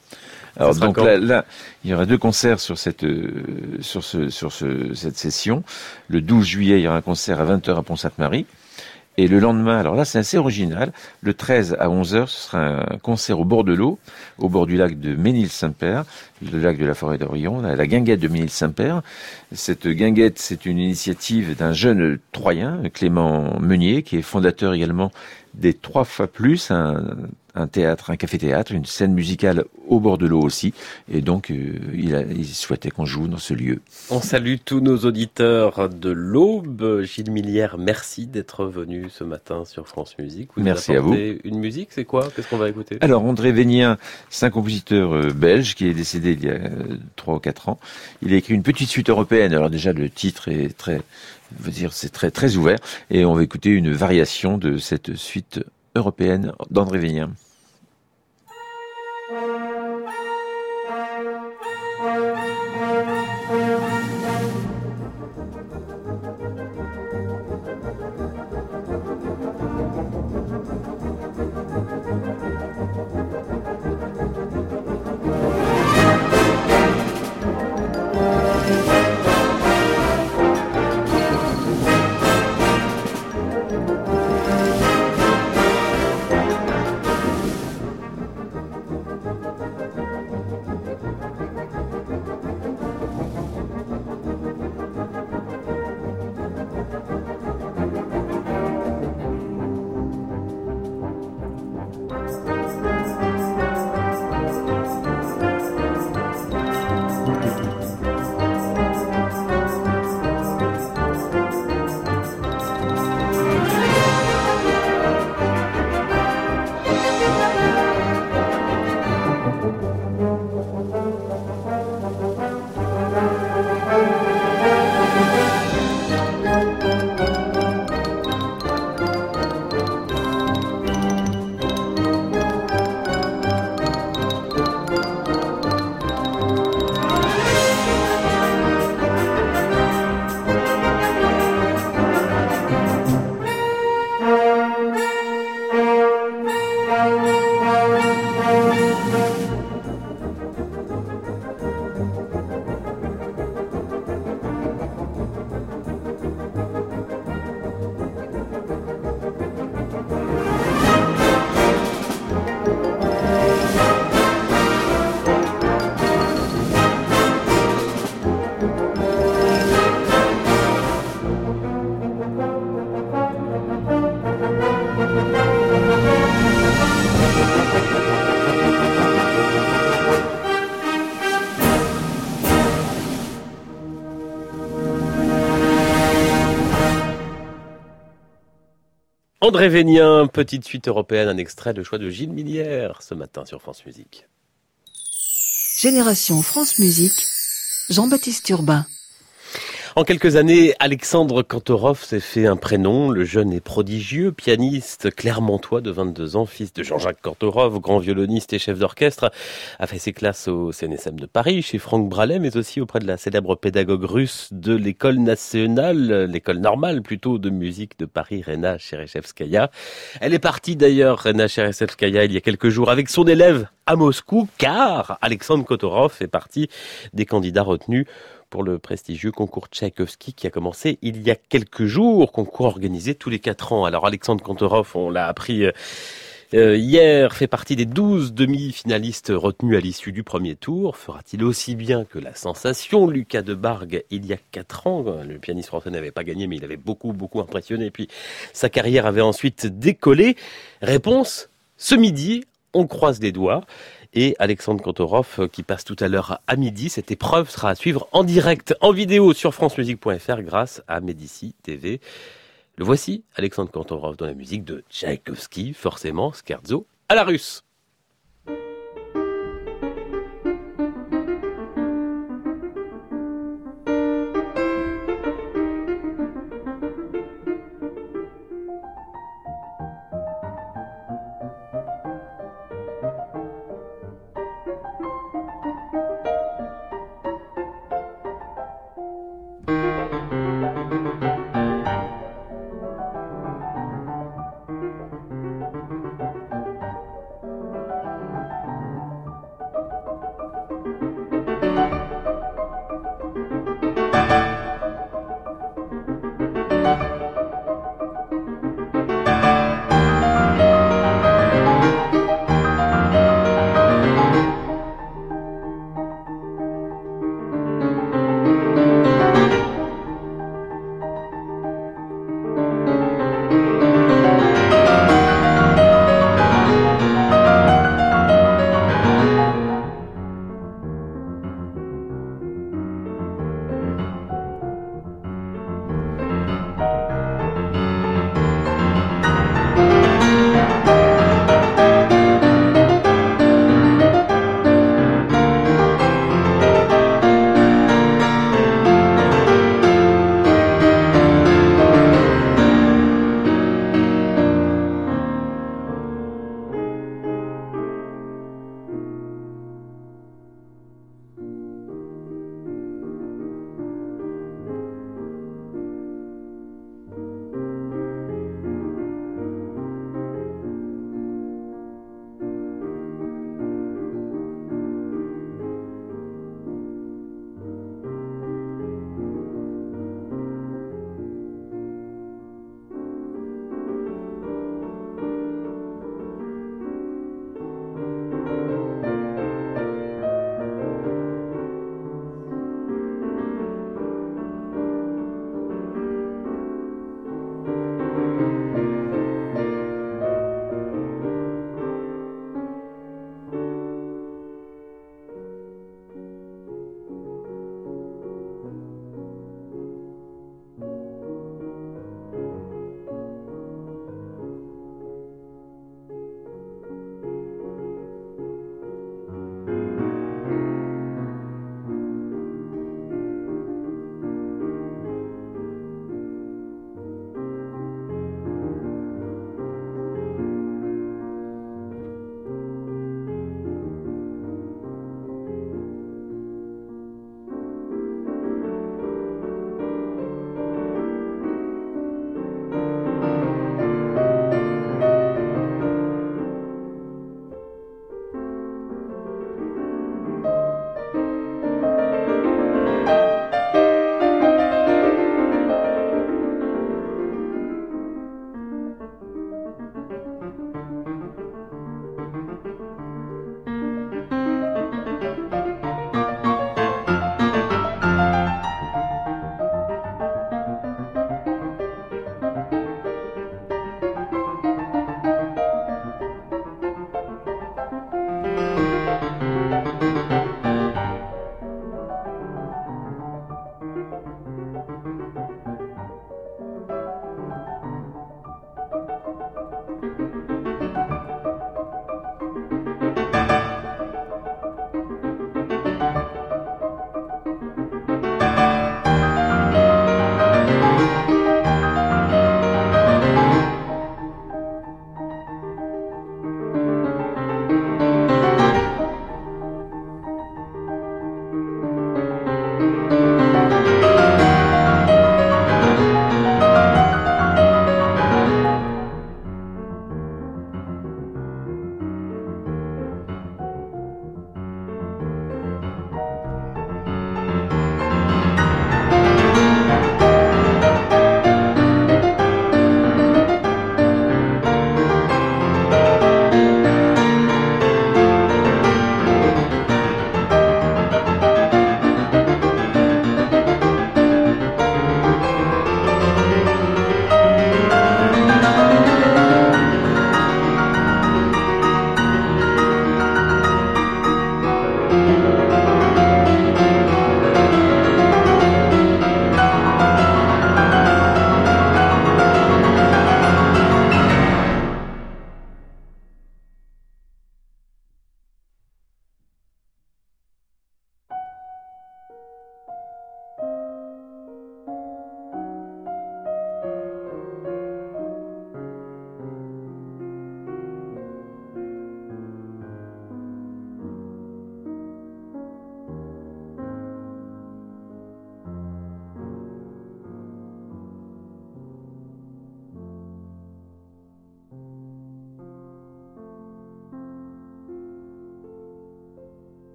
Alors donc là, là, il y aura deux concerts sur cette euh, sur ce sur ce, cette session. Le 12 juillet, il y aura un concert à 20h à Pont-Sainte-Marie. Et le lendemain, alors là, c'est assez original. Le 13 à 11h, ce sera un concert au bord de l'eau, au bord du lac de Ménil-Saint-Père, le lac de la forêt d'Orion, la, la guinguette de Ménil-Saint-Père. Cette guinguette, c'est une initiative d'un jeune Troyen, Clément Meunier, qui est fondateur également des Trois fois plus, un, un théâtre, un café-théâtre, une scène musicale au bord de l'eau aussi. Et donc, euh, il, a, il souhaitait qu'on joue dans ce lieu. On salue tous nos auditeurs de l'Aube. Gilles Millière, merci d'être venu ce matin sur France Musique. Vous merci à vous. Une musique, c'est quoi? Qu'est-ce qu'on va écouter? Alors, André Vénien, c'est un compositeur euh, belge qui est décédé il y a trois ou quatre ans. Il a écrit une petite suite européenne. Alors déjà, le titre est très, veut dire, c'est très très ouvert. Et on va écouter une variation de cette suite européenne d'André Vénien. André Vénien, petite suite européenne, un extrait de choix de Gilles Millière ce matin sur France Musique. Génération France Musique, Jean-Baptiste Urbain. En quelques années, Alexandre Kantorov s'est fait un prénom. Le jeune et prodigieux pianiste clermontois de 22 ans, fils de Jean-Jacques Kantorov, grand violoniste et chef d'orchestre, a fait ses classes au CNSM de Paris, chez Franck Bralet, mais aussi auprès de la célèbre pédagogue russe de l'école nationale, l'école normale plutôt de musique de Paris, Rena Cherechevskaya. Elle est partie d'ailleurs, Rena Cherechevskaya, il y a quelques jours avec son élève à Moscou, car Alexandre Kantorov fait partie des candidats retenus pour le prestigieux concours Tchaïkovski qui a commencé il y a quelques jours, concours organisé tous les quatre ans. Alors Alexandre Kantorov, on l'a appris euh, euh, hier, fait partie des douze demi-finalistes retenus à l'issue du premier tour. Fera-t-il aussi bien que la sensation? Lucas de Bargue il y a quatre ans Le pianiste français n'avait pas gagné, mais il avait beaucoup, beaucoup impressionné. Puis sa carrière avait ensuite décollé. Réponse ce midi, on croise les doigts et Alexandre Kantorov euh, qui passe tout à l'heure à midi. Cette épreuve sera à suivre en direct, en vidéo sur francemusique.fr grâce à Medici TV. Le voici, Alexandre Kantorov dans la musique de Tchaïkovski, forcément, scherzo à la russe.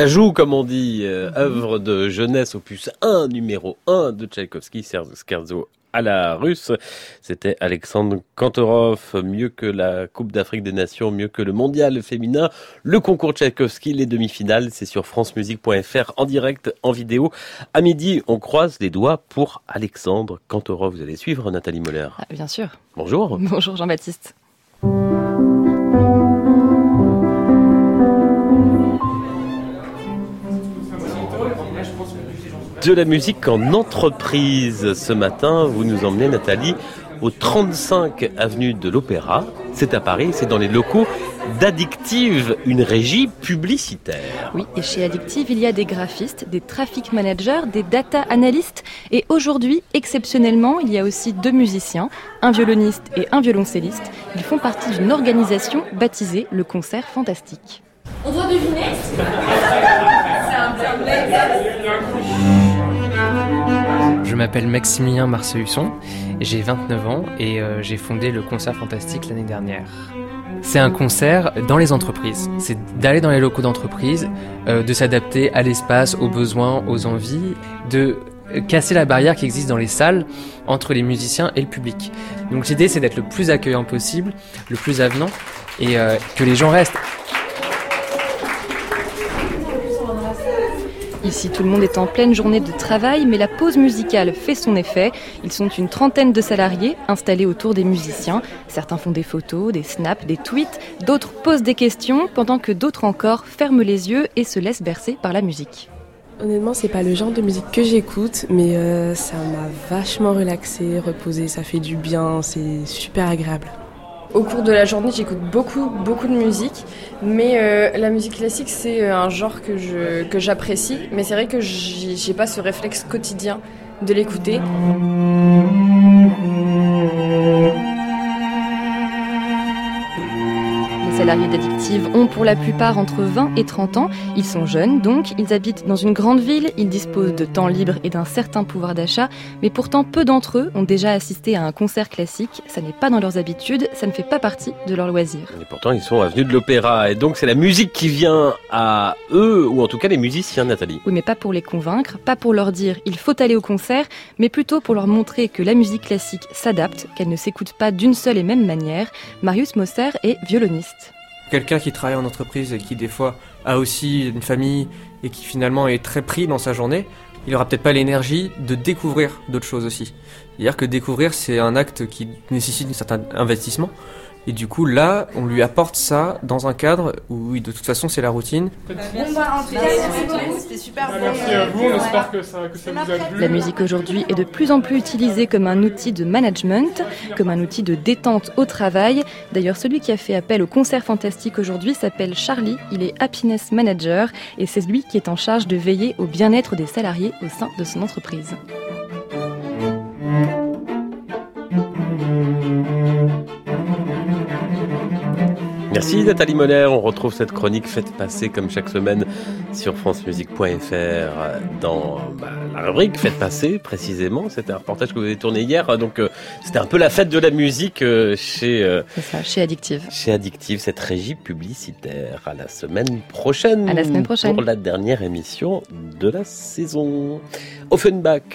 Ça joue, comme on dit, euh, œuvre de jeunesse opus 1, numéro 1 de Tchaïkovski, Scherzo à la russe. C'était Alexandre Kantorov, mieux que la Coupe d'Afrique des Nations, mieux que le mondial féminin. Le concours Tchaïkovski, les demi-finales, c'est sur francemusique.fr en direct, en vidéo. À midi, on croise les doigts pour Alexandre Kantorov. Vous allez suivre Nathalie Moller. Ah, bien sûr. Bonjour. Bonjour Jean-Baptiste. De la musique en entreprise. Ce matin, vous nous emmenez, Nathalie, au 35 avenue de l'Opéra. C'est à Paris, c'est dans les locaux d'Addictive, une régie publicitaire. Oui, et chez Addictive, il y a des graphistes, des traffic managers, des data analystes. Et aujourd'hui, exceptionnellement, il y a aussi deux musiciens, un violoniste et un violoncelliste. Ils font partie d'une organisation baptisée le Concert Fantastique. On doit deviner C'est un m'appelle Maximilien Marceusson, j'ai 29 ans et euh, j'ai fondé le Concert Fantastique l'année dernière. C'est un concert dans les entreprises. C'est d'aller dans les locaux d'entreprise, euh, de s'adapter à l'espace, aux besoins, aux envies, de casser la barrière qui existe dans les salles entre les musiciens et le public. Donc l'idée c'est d'être le plus accueillant possible, le plus avenant et euh, que les gens restent. Ici, tout le monde est en pleine journée de travail, mais la pause musicale fait son effet. Ils sont une trentaine de salariés installés autour des musiciens. Certains font des photos, des snaps, des tweets, d'autres posent des questions, pendant que d'autres encore ferment les yeux et se laissent bercer par la musique. Honnêtement, c'est pas le genre de musique que j'écoute, mais euh, ça m'a vachement relaxé, reposé, ça fait du bien, c'est super agréable. Au cours de la journée, j'écoute beaucoup, beaucoup de musique, mais euh, la musique classique, c'est euh, un genre que que j'apprécie, mais c'est vrai que j'ai pas ce réflexe quotidien de l'écouter. Salariés d'Addictive ont pour la plupart entre 20 et 30 ans. Ils sont jeunes, donc ils habitent dans une grande ville, ils disposent de temps libre et d'un certain pouvoir d'achat, mais pourtant peu d'entre eux ont déjà assisté à un concert classique. Ça n'est pas dans leurs habitudes, ça ne fait pas partie de leur loisir. Et pourtant ils sont avenus de l'opéra, et donc c'est la musique qui vient à eux, ou en tout cas les musiciens, Nathalie. Oui, mais pas pour les convaincre, pas pour leur dire il faut aller au concert, mais plutôt pour leur montrer que la musique classique s'adapte, qu'elle ne s'écoute pas d'une seule et même manière. Marius Mosser est violoniste quelqu'un qui travaille en entreprise et qui des fois a aussi une famille et qui finalement est très pris dans sa journée, il aura peut-être pas l'énergie de découvrir d'autres choses aussi. C'est-à-dire que découvrir, c'est un acte qui nécessite un certain investissement. Et du coup, là, on lui apporte ça dans un cadre où, oui, de toute façon, c'est la routine. Bon, bah, en tout cas, merci beaucoup. C'était super. Merci à vous. On espère que ça, que ça vous a plu. La musique aujourd'hui est de plus en plus utilisée comme un outil de management, comme un outil de détente au travail. D'ailleurs, celui qui a fait appel au concert fantastique aujourd'hui s'appelle Charlie. Il est happiness manager et c'est lui qui est en charge de veiller au bien-être des salariés au sein de son entreprise. Merci Nathalie Moller. On retrouve cette chronique faite passer comme chaque semaine sur francemusique.fr dans bah, la rubrique Faites passer précisément. C'était un reportage que vous avez tourné hier. Donc euh, c'était un peu la fête de la musique euh, chez euh, ça, chez Addictive. Chez Addictive, cette régie publicitaire. À la semaine prochaine. À la semaine prochaine. Pour la dernière émission de la saison. Offenbach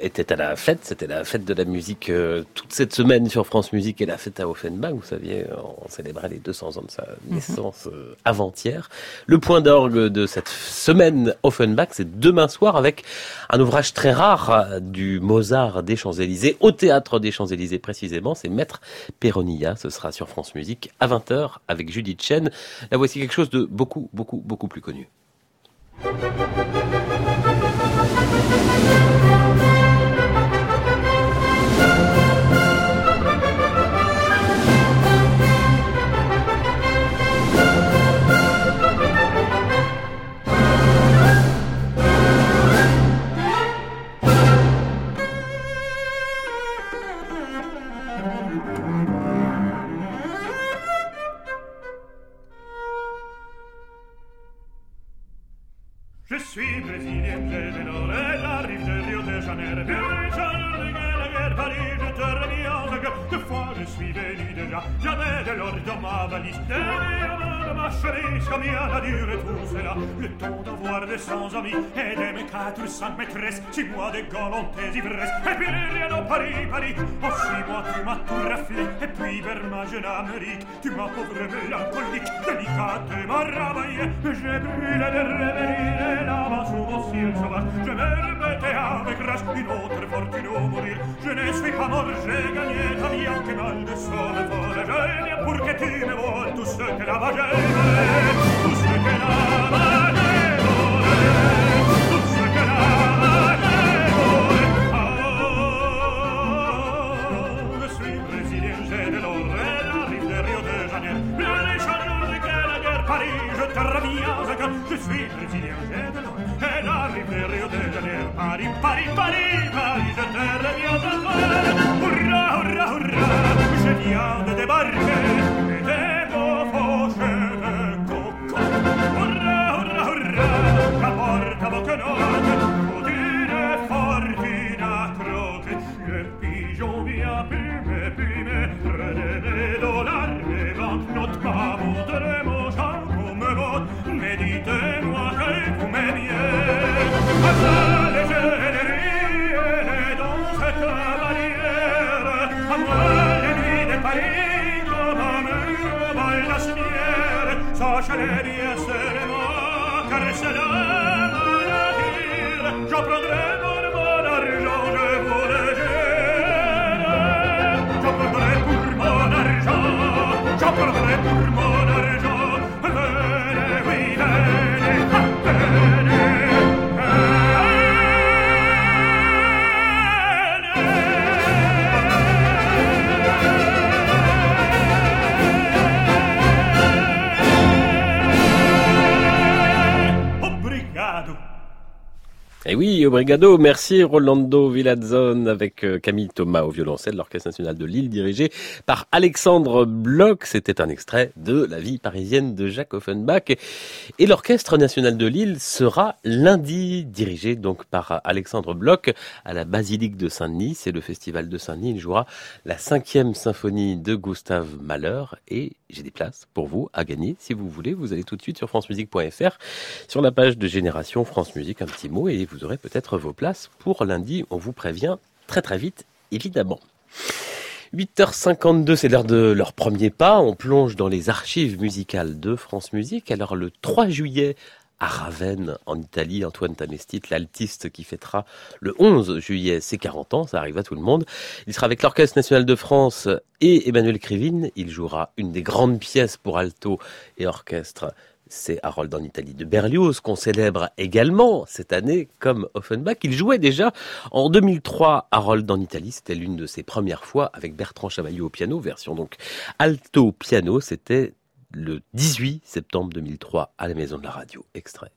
était à la fête. C'était la fête de la musique toute cette semaine sur France Musique et la fête à Offenbach. Vous saviez, on célébrait les 200 ans de sa mhm. naissance euh, avant-hier. Le point d'orgue de cette semaine Offenbach, c'est demain soir avec un ouvrage très rare euh, du Mozart des Champs-Élysées, au théâtre des Champs-Élysées précisément, c'est Maître Péronilla. Ce sera sur France Musique à 20h avec Judith Chen. Là voici quelque chose de beaucoup, beaucoup, beaucoup plus connu. Il y a duré tout cela, le temps d'avoir des sans amis et d'aimer quatre cinq maîtresses, six mois de galantes ivresses, et puis rien au Paris, Paris. En six mois, tu m'as tout raflé, et puis vers ma jeune Amérique, tu m'as pauvre mélancolique, délicate et m'a ravaillé. J'ai brûlé de rêveries, et là-bas sous mon ciel sauvage, je me remettais avec rage une autre fortune au mourir. Je ne suis pas mort, j'ai gagné ta vie, que mal de somme folle. Je viens pour que tu me voles tout ce que là-bas j'aimais, tout ce que là-bas j'aimais, tout ce que là-bas j'aimais. Ah, je suis brésilien, j'ai de l'or, et j'arrive de Rio de Janeiro. Plein les chaleurs de la guerre, Paris, je te reviens à cœur. Je suis brésilien, j'ai de l'or, et j'arrive de Rio de Janeiro. Paris, Paris, Paris, Paris, je te reviens à cœur. Hurrah, hurrah, hurrah, je viens de débarquer, porta bocca notte, pour une Ciao per la Et oui, obrigado, merci Rolando Villazzone avec euh, Camille Thomas au violoncelle, l'Orchestre national de Lille dirigé par Alexandre Bloch. C'était un extrait de La vie parisienne de Jacques Offenbach. Et l'Orchestre national de Lille sera lundi dirigé donc par Alexandre Bloch à la Basilique de Saint-Denis. C'est le festival de Saint-Denis. Il jouera la cinquième symphonie de Gustave Mahler et j'ai des places pour vous à gagner si vous voulez. Vous allez tout de suite sur francemusique.fr sur la page de Génération France Musique, un petit mot et vous aurez peut-être vos places pour lundi. On vous prévient très très vite, évidemment. 8h52, c'est l'heure de leur premier pas. On plonge dans les archives musicales de France Musique. Alors le 3 juillet à Ravenne, en Italie, Antoine Tamestit, l'altiste qui fêtera le 11 juillet ses 40 ans, ça arrive à tout le monde. Il sera avec l'Orchestre national de France et Emmanuel Krivine. Il jouera une des grandes pièces pour alto et orchestre c'est Harold en Italie de Berlioz qu'on célèbre également cette année comme Offenbach. Il jouait déjà en 2003 Harold en Italie, c'était l'une de ses premières fois avec Bertrand Chavaillot au piano, version donc alto piano, c'était le 18 septembre 2003 à la Maison de la Radio. Extrait.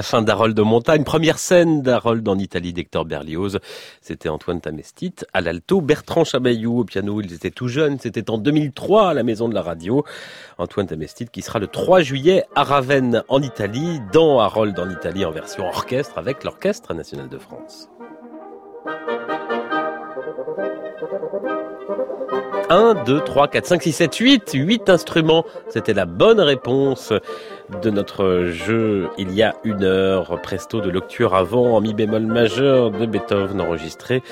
La fin d'Harold de Montagne, première scène d'Harold en Italie d'Hector Berlioz. C'était Antoine Tamestit à l'alto, Bertrand Chabayou au piano. Ils étaient tout jeunes. C'était en 2003 à la Maison de la Radio. Antoine Tamestit qui sera le 3 juillet à Ravenne en Italie, dans Harold en Italie en version orchestre avec l'Orchestre national de France. 1, 2, 3, 4, 5, 6, 7, 8. 8 instruments. C'était la bonne réponse de notre jeu il y a une heure. Presto de l'octueur avant en mi bémol majeur de Beethoven enregistré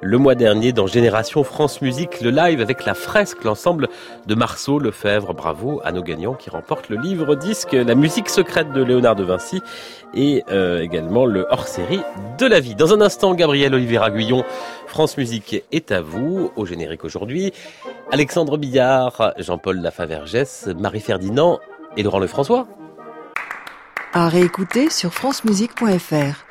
le mois dernier dans Génération France Musique, le live avec la fresque, l'ensemble de Marceau Lefebvre. Bravo à nos gagnants qui remportent le livre disque La musique secrète de Léonard de Vinci et euh, également le hors-série de la vie. Dans un instant, Gabriel Olivier Guillon, France Musique est à vous. Au générique aujourd'hui, Alexandre Billard, Jean-Paul Lafavergès, Marie Ferdinand et Laurent Lefrançois. À réécouter sur francemusique.fr.